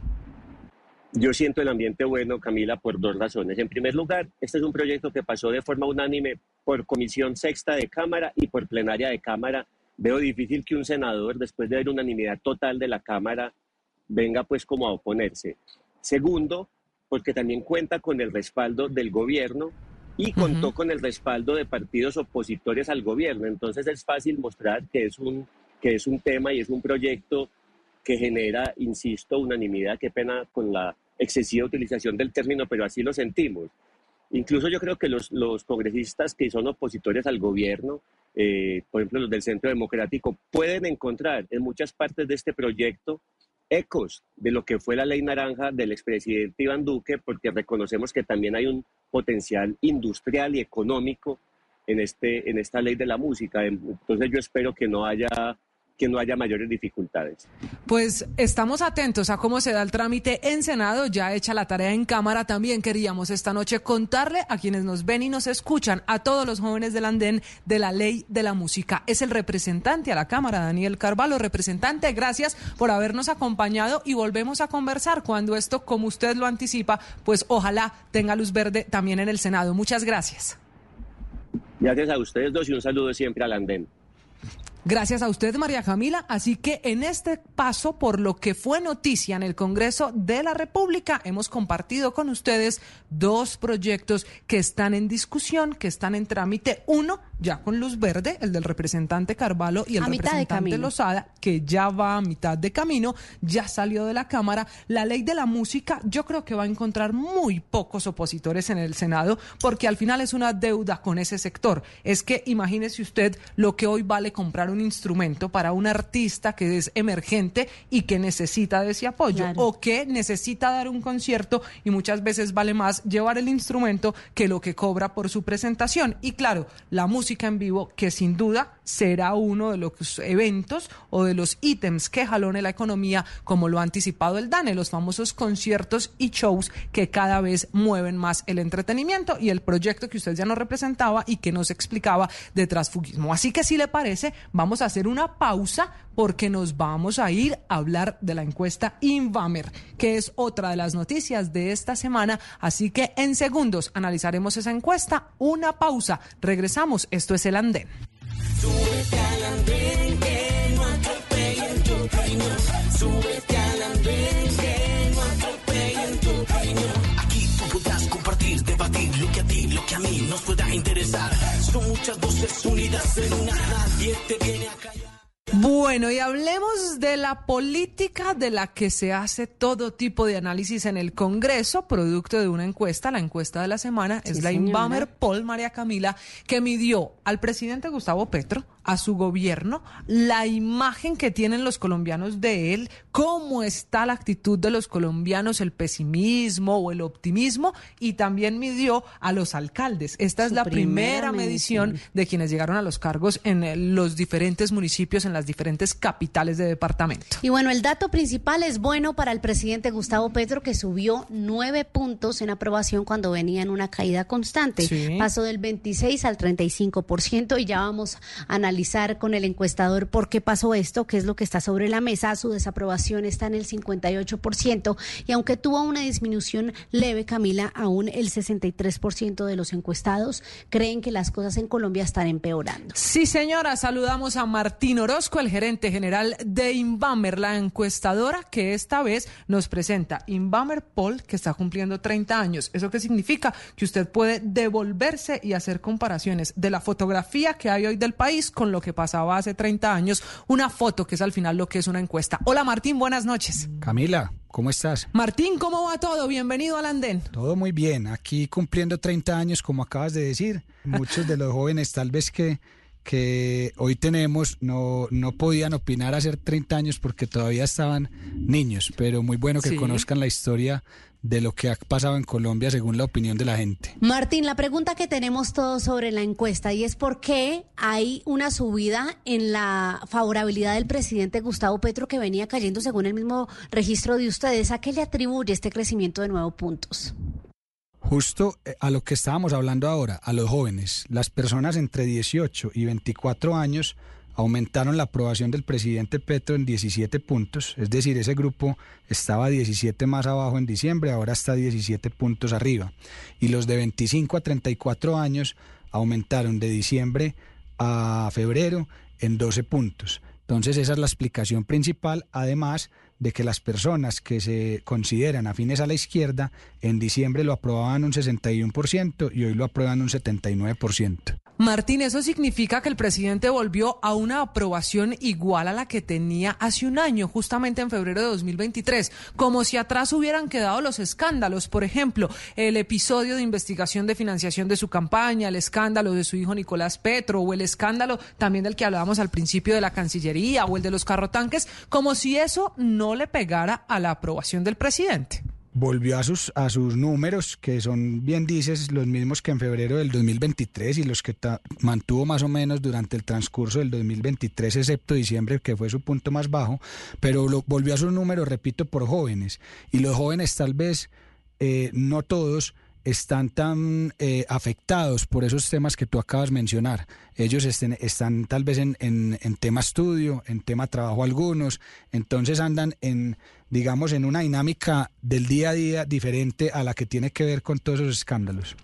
Yo siento el ambiente bueno, Camila, por dos razones. En primer lugar, este es un proyecto que pasó de forma unánime por comisión sexta de Cámara y por plenaria de Cámara. Veo difícil que un senador, después de ver unanimidad total de la Cámara, venga pues como a oponerse. Segundo, porque también cuenta con el respaldo del gobierno y contó Ujú. con el respaldo de partidos opositores al gobierno. Entonces es fácil mostrar que es un, que es un tema y es un proyecto que genera, insisto, unanimidad. Qué pena con la excesiva utilización del término, pero así lo sentimos. Incluso yo creo que los, los congresistas que son opositores al gobierno, eh, por ejemplo los del Centro Democrático, pueden encontrar en muchas partes de este proyecto ecos de lo que fue la ley naranja del expresidente Iván Duque, porque reconocemos que también hay un potencial industrial y económico en, este, en esta ley de la música. Entonces yo espero que no haya que no haya mayores dificultades. Pues estamos atentos a cómo se da el trámite en Senado, ya hecha la tarea en Cámara. También queríamos esta noche contarle a quienes nos ven y nos escuchan, a todos los jóvenes del andén, de la ley de la música. Es el representante a la Cámara, Daniel Carvalho. Representante, gracias por habernos acompañado y volvemos a conversar cuando esto, como usted lo anticipa, pues ojalá tenga luz verde también en el Senado. Muchas gracias. Gracias a ustedes dos y un saludo siempre al andén. Gracias a usted, María Camila. Así que en este paso por lo que fue noticia en el Congreso de la República, hemos compartido con ustedes dos proyectos que están en discusión, que están en trámite. Uno, ya con luz verde, el del representante Carvalho y el de representante camino. Lozada, que ya va a mitad de camino, ya salió de la Cámara. La ley de la música, yo creo que va a encontrar muy pocos opositores en el Senado, porque al final es una deuda con ese sector. Es que imagínese usted lo que hoy vale comprar un instrumento para un artista que es emergente y que necesita de ese apoyo, o que necesita dar un concierto y muchas veces vale más llevar el instrumento que lo que cobra por su presentación. Y claro, la música en vivo, que sin duda será uno de los eventos o de los ítems que jalone la economía, como lo ha anticipado el DANE, los famosos conciertos y shows que cada vez mueven más el entretenimiento y el proyecto que usted ya nos representaba y que nos explicaba de transfugismo. Así que si le parece, vamos a hacer una pausa porque nos vamos a ir a hablar de la encuesta Invamer, que es otra de las noticias de esta semana. Así que en segundos analizaremos esa encuesta. Una pausa. Regresamos. Esto es el andén. Súbete al andén que no atropellen tu opinión. Súbete al andén que no atropellen tu opinión. Aquí tú podrás compartir, debatir lo que a ti, lo que a mí nos pueda interesar. Son muchas voces unidas en una. Nadie te viene a callar. Bueno, y hablemos de la política de la que se hace todo tipo de análisis en el Congreso, producto de una encuesta, la encuesta de la semana, es la. Inbamer Paul María Camila, que midió al presidente Gustavo Petro, a su gobierno, la imagen que tienen los colombianos de él, cómo está la actitud de los colombianos, el pesimismo o el optimismo, y también midió a los alcaldes. Esta es Su la primera primera medición medición. de quienes llegaron a los cargos en eh, los diferentes municipios, en las diferentes capitales de departamento. Y bueno, el dato principal es bueno para el presidente Gustavo Petro, que subió nueve puntos en aprobación cuando venía en una caída constante. Sí. Pasó del 26 al 35% y ya vamos a analizar con el encuestador por qué pasó esto, qué es lo que está sobre la mesa. Su desaprobación está en el 58% y aunque tuvo una disminución leve, Camila, aún el 63% de los encuestados creen que las cosas en Colombia están empeorando. Sí, señora, saludamos a Martín Orozco, el gerente general de Inbamer, la encuestadora que esta vez nos presenta Inbamer Poll, que está cumpliendo 30 años. ¿Eso qué significa? Que usted puede devolverse y hacer comparaciones de la fotografía que hay hoy del país con lo que pasaba hace 30 años, una foto que es al final lo que es una encuesta. Hola Martín, buenas noches. Camila, ¿cómo estás? Martín, ¿cómo va todo? Bienvenido al andén. Todo muy bien. Aquí cumpliendo 30 años, como acabas de decir. Muchos de los jóvenes tal vez que, que hoy tenemos no, no podían opinar hace 30 años porque todavía estaban niños, pero muy bueno que Sí. conozcan la historia de lo que ha pasado en Colombia según la opinión de la gente. Martín, la pregunta que tenemos todos sobre la encuesta y es por qué hay una subida en la favorabilidad del presidente Gustavo Petro que venía cayendo según el mismo registro de ustedes. ¿A qué le atribuye este crecimiento de nueve puntos? Justo eh, a lo que estábamos hablando ahora, a los jóvenes, las personas entre 18 y 24 años aumentaron la aprobación del presidente Petro en 17 puntos, es decir, ese grupo estaba 17 más abajo en diciembre, ahora está 17 puntos arriba. Y los de 25 a 34 años aumentaron de diciembre a febrero en 12 puntos. Entonces esa es la explicación principal, además de que las personas que se consideran afines a la izquierda en diciembre lo aprobaban un 61% y hoy lo aprueban un 79%. Martín, eso significa que el presidente volvió a una aprobación igual a la que tenía hace un año, justamente en febrero de 2023, como si atrás hubieran quedado los escándalos, por ejemplo, el episodio de investigación de financiación de su campaña, el escándalo de su hijo Nicolás Petro o el escándalo también del que hablábamos al principio de la Cancillería o el de los carrotanques, como si eso no le pegara a la aprobación del presidente. Volvió a sus, a sus números, que son, bien dices, los mismos que en febrero del 2023 y los que mantuvo más o menos durante el transcurso del 2023, excepto diciembre, que fue su punto más bajo, pero volvió a sus números, repito, por jóvenes. Y los jóvenes tal vez, eh, no todos, están tan eh, afectados por esos temas que tú acabas de mencionar. Ellos estén- están tal vez en, en, en tema estudio, en tema trabajo algunos, entonces andan en, digamos, en una dinámica del día a día diferente a la que tiene que ver con todos esos escándalos.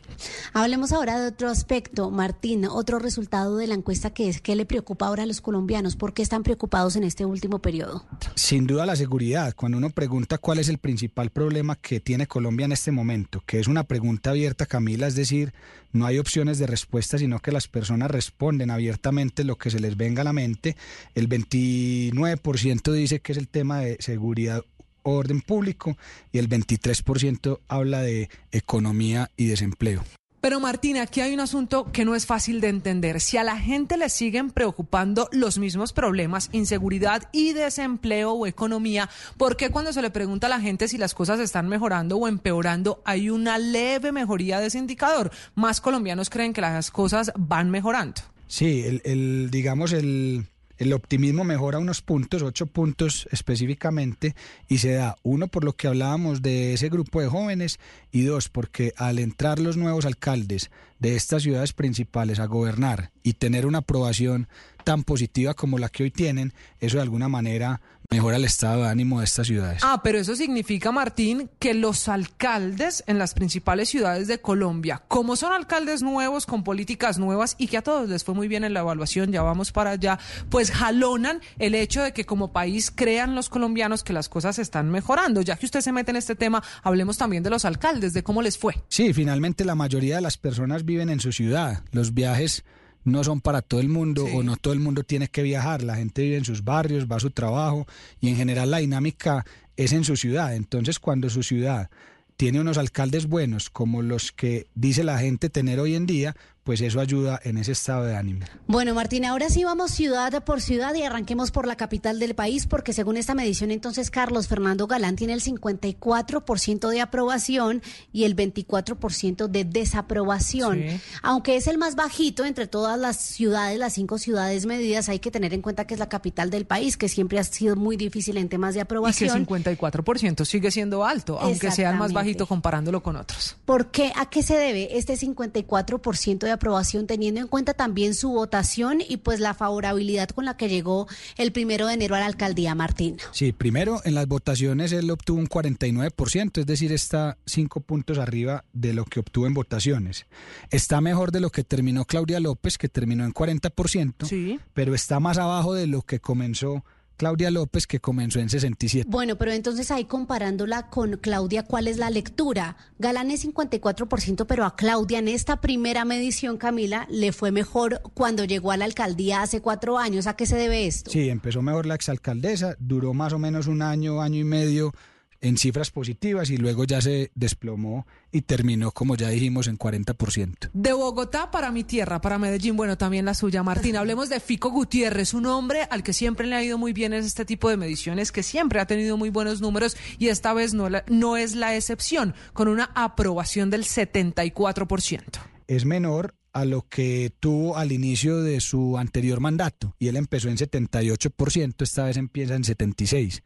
Hablemos ahora de otro aspecto, Martín, otro resultado de la encuesta que es qué le preocupa ahora a los colombianos, por qué están preocupados en este último periodo. Sin duda la seguridad. Cuando uno pregunta cuál es el principal problema que tiene Colombia en este momento, que es una pregunta abierta, Camila, es decir, no hay opciones de respuesta, sino que las personas responden abiertamente lo que se les venga a la mente. El 29% dice que es el tema de seguridad orden público y el 23% habla de economía y desempleo. Pero Martín, aquí hay un asunto que no es fácil de entender. Si a la gente le siguen preocupando los mismos problemas, inseguridad y desempleo o economía, ¿por qué cuando se le pregunta a la gente si las cosas están mejorando o empeorando hay una leve mejoría de ese indicador? Más colombianos creen que las cosas van mejorando. Sí, el, el, digamos, el, el optimismo mejora unos puntos, ocho puntos específicamente, y se da, uno, por lo que hablábamos de ese grupo de jóvenes, y dos, porque al entrar los nuevos alcaldes de estas ciudades principales a gobernar y tener una aprobación tan positiva como la que hoy tienen, eso de alguna manera mejora el estado de ánimo de estas ciudades. Ah, pero eso significa, Martín, que los alcaldes en las principales ciudades de Colombia, como son alcaldes nuevos con políticas nuevas y que a todos les fue muy bien en la evaluación, ya vamos para allá, pues jalonan el hecho de que como país crean los colombianos que las cosas están mejorando. Ya que usted se mete en este tema, hablemos también de los alcaldes, de cómo les fue. Sí, finalmente la mayoría de las personas viven en su ciudad. Los viajes no son para todo el mundo o no todo el mundo tiene que viajar. La gente vive en sus barrios, va a su trabajo y en general la dinámica es en su ciudad. Entonces cuando su ciudad tiene unos alcaldes buenos como los que dice la gente tener hoy en día, pues eso ayuda en ese estado de ánimo. Bueno, Martín, ahora sí vamos ciudad por ciudad y arranquemos por la capital del país, porque según esta medición, entonces Carlos Fernando Galán tiene el 54% de aprobación y el 24% de desaprobación. Sí. Aunque es el más bajito entre todas las ciudades, las cinco ciudades medidas, hay que tener en cuenta que es la capital del país, que siempre ha sido muy difícil en temas de Y que aprobación. 54% sigue siendo alto, aunque sea el más bajito comparándolo con otros. ¿Por qué? ¿A qué se debe este 54% de aprobación teniendo en cuenta también su votación y pues la favorabilidad con la que llegó el primero de enero a la alcaldía Martín? Sí, primero en las votaciones él obtuvo un 49%, es decir, está cinco puntos arriba de lo que obtuvo en votaciones. Está mejor de lo que terminó Claudia López, que terminó en 40%, Sí. pero está más abajo de lo que comenzó Claudia López, que comenzó en 67%. Bueno, pero entonces ahí comparándola con Claudia, ¿cuál es la lectura? Galán es 54%, pero a Claudia en esta primera medición, Camila, le fue mejor cuando llegó a la alcaldía hace cuatro años. ¿A qué se debe esto? Sí, empezó mejor la exalcaldesa, duró más o menos un año, año y medio en cifras positivas y luego ya se desplomó y terminó, como ya dijimos, en 40%. De Bogotá para mi tierra, para Medellín, bueno, también la suya, Martín. Hablemos de Fico Gutiérrez, un hombre al que siempre le ha ido muy bien en este tipo de mediciones, que siempre ha tenido muy buenos números y esta vez no, la- no es la excepción, con una aprobación del 74%. es menor a lo que tuvo al inicio de su anterior mandato y él empezó en 78%, esta vez empieza en 76.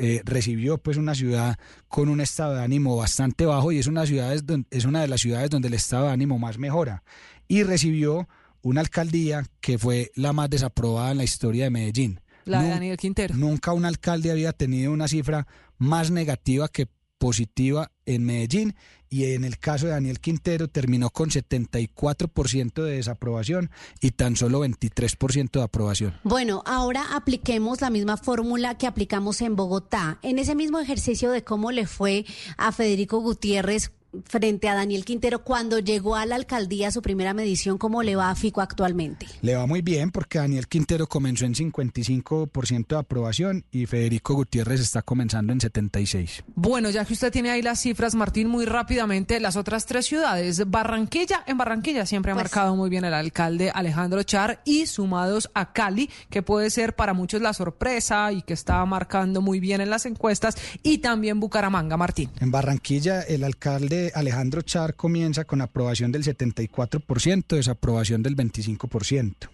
Eh, recibió pues una ciudad con un estado de ánimo bastante bajo y es una ciudad es, una de las ciudades donde el estado de ánimo más mejora y recibió una alcaldía que fue la más desaprobada en la historia de Medellín. La de Daniel Quintero. Nunca un alcalde había tenido una cifra más negativa que positiva en Medellín y en el caso de Daniel Quintero terminó con 74% de desaprobación y tan solo 23% de aprobación. Bueno, ahora apliquemos la misma fórmula que aplicamos en Bogotá. En ese mismo ejercicio de cómo le fue a Federico Gutiérrez frente a Daniel Quintero cuando llegó a la alcaldía su primera medición, ¿cómo le va a Fico actualmente? Le va muy bien porque Daniel Quintero comenzó en 55% de aprobación y Federico Gutiérrez está comenzando en 76%. Bueno, ya que usted tiene ahí las cifras, Martín, muy rápidamente, las otras tres ciudades. Barranquilla, en Barranquilla siempre ha Pues- marcado muy bien el alcalde Alejandro Char y sumados a Cali, que puede ser para muchos la sorpresa y que está marcando muy bien en las encuestas, y también Bucaramanga, Martín. En Barranquilla, el alcalde Alejandro Char comienza con aprobación del 74%, desaprobación del 25%.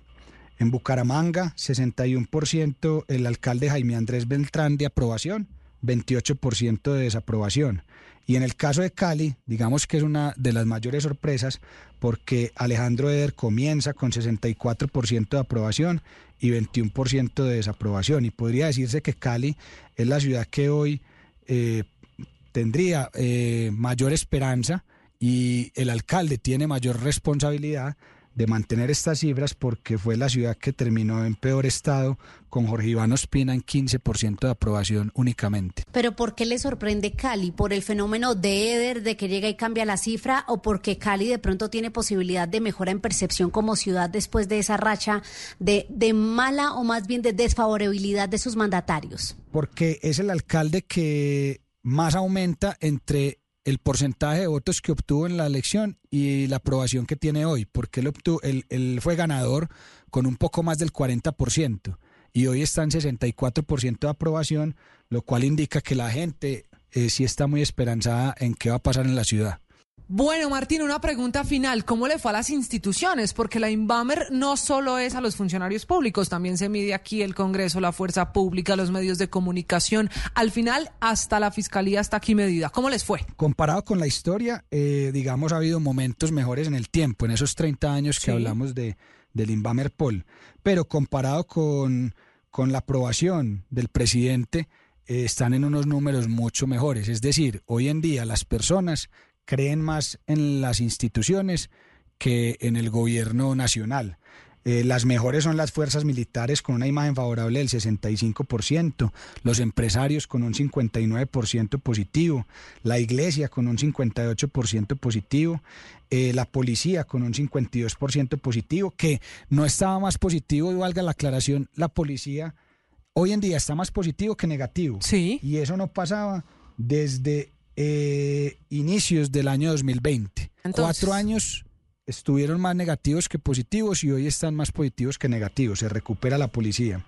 En Bucaramanga, 61% el alcalde Jaime Andrés Beltrán de aprobación, 28% de desaprobación. Y en el caso de Cali, digamos que es una de las mayores sorpresas porque Alejandro Eder comienza con 64% de aprobación y 21% de desaprobación. Y podría decirse que Cali es la ciudad que hoy eh, tendría eh, mayor esperanza y el alcalde tiene mayor responsabilidad de mantener estas cifras porque fue la ciudad que terminó en peor estado con Jorge Iván Ospina en 15% de aprobación únicamente. Pero ¿por qué le sorprende Cali? ¿Por el fenómeno de Eder, de que llega y cambia la cifra, o porque Cali de pronto tiene posibilidad de mejora en percepción como ciudad después de esa racha de, de mala o más bien de desfavorabilidad de sus mandatarios? Porque es el alcalde que más aumenta entre el porcentaje de votos que obtuvo en la elección y la aprobación que tiene hoy, porque él, fue ganador con un poco más del 40% y hoy está en 64% de aprobación, lo cual indica que la gente eh, sí está muy esperanzada en qué va a pasar en la ciudad. Bueno, Martín, una pregunta final. ¿Cómo le fue a las instituciones? Porque la Invamer no solo es a los funcionarios públicos, también se mide aquí el Congreso, la fuerza pública, los medios de comunicación. Al final, hasta la Fiscalía está aquí medida. ¿Cómo les fue? Comparado con la historia, eh, digamos, ha habido momentos mejores en el tiempo, en esos 30 años que Sí. hablamos de, del Invamer Poll. Pero comparado con, con la aprobación del presidente, eh, están en unos números mucho mejores. Es decir, hoy en día las personas creen más en las instituciones que en el gobierno nacional. Eh, las mejores son las fuerzas militares con una imagen favorable del 65%, los empresarios con un 59% positivo, la iglesia con un 58% positivo, eh, la policía con un 52% positivo, que no estaba más positivo, y valga la aclaración, la policía hoy en día está más positivo que negativo. Sí. Y eso no pasaba desde eh, inicios del año 2020. Entonces- Cuatro años estuvieron más negativos que positivos y hoy están más positivos que negativos. Se recupera la policía.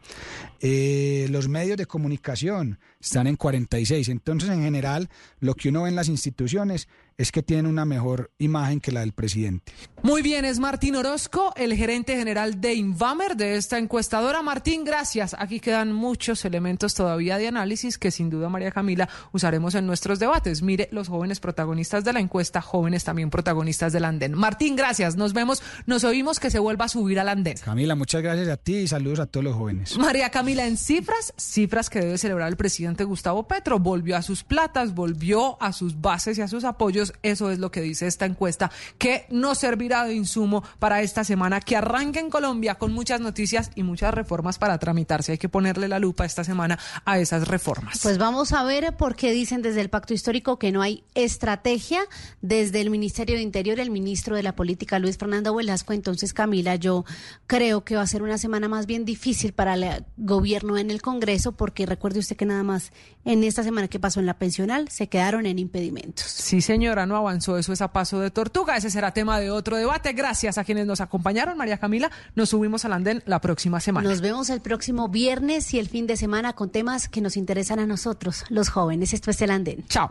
Eh, los medios de comunicación están en 46. Entonces, en general, lo que uno ve en las instituciones es que tienen una mejor imagen que la del presidente. Muy bien, es Martín Orozco, el gerente general de Invamer, de esta encuestadora. Martín, gracias. Aquí quedan muchos elementos todavía de análisis que sin duda María Camila usaremos en nuestros debates. Mire, los jóvenes protagonistas de la encuesta, jóvenes también protagonistas del andén. Martín, gracias. Nos vemos, nos oímos que se vuelva a subir al andén. Camila, muchas gracias a ti y saludos a todos los jóvenes. María Camila, en cifras, cifras que debe celebrar el presidente Gustavo Petro. Volvió a sus platas, volvió a sus bases y a sus apoyos. Eso es lo que dice esta encuesta, que nos servirá de insumo para esta semana que arranca en Colombia con muchas noticias y muchas reformas para tramitarse. Hay que ponerle la lupa esta semana a esas reformas. Pues vamos a ver por qué dicen desde el Pacto Histórico que no hay estrategia. Desde el Ministerio de Interior, el ministro de la Política, Luis Fernando Velasco. Entonces, Camila, yo creo que va a ser una semana más bien difícil para el gobierno en el Congreso, porque recuerde usted que nada más en esta semana que pasó en la pensional se quedaron en impedimentos. Sí, señora, no avanzó. Eso es a paso de tortuga. Ese será tema de otro debate. Gracias a quienes nos acompañaron, María Camila. Nos subimos al andén la próxima semana. Nos vemos el próximo viernes y el fin de semana con temas que nos interesan a nosotros, los jóvenes. Esto es el andén. Chao.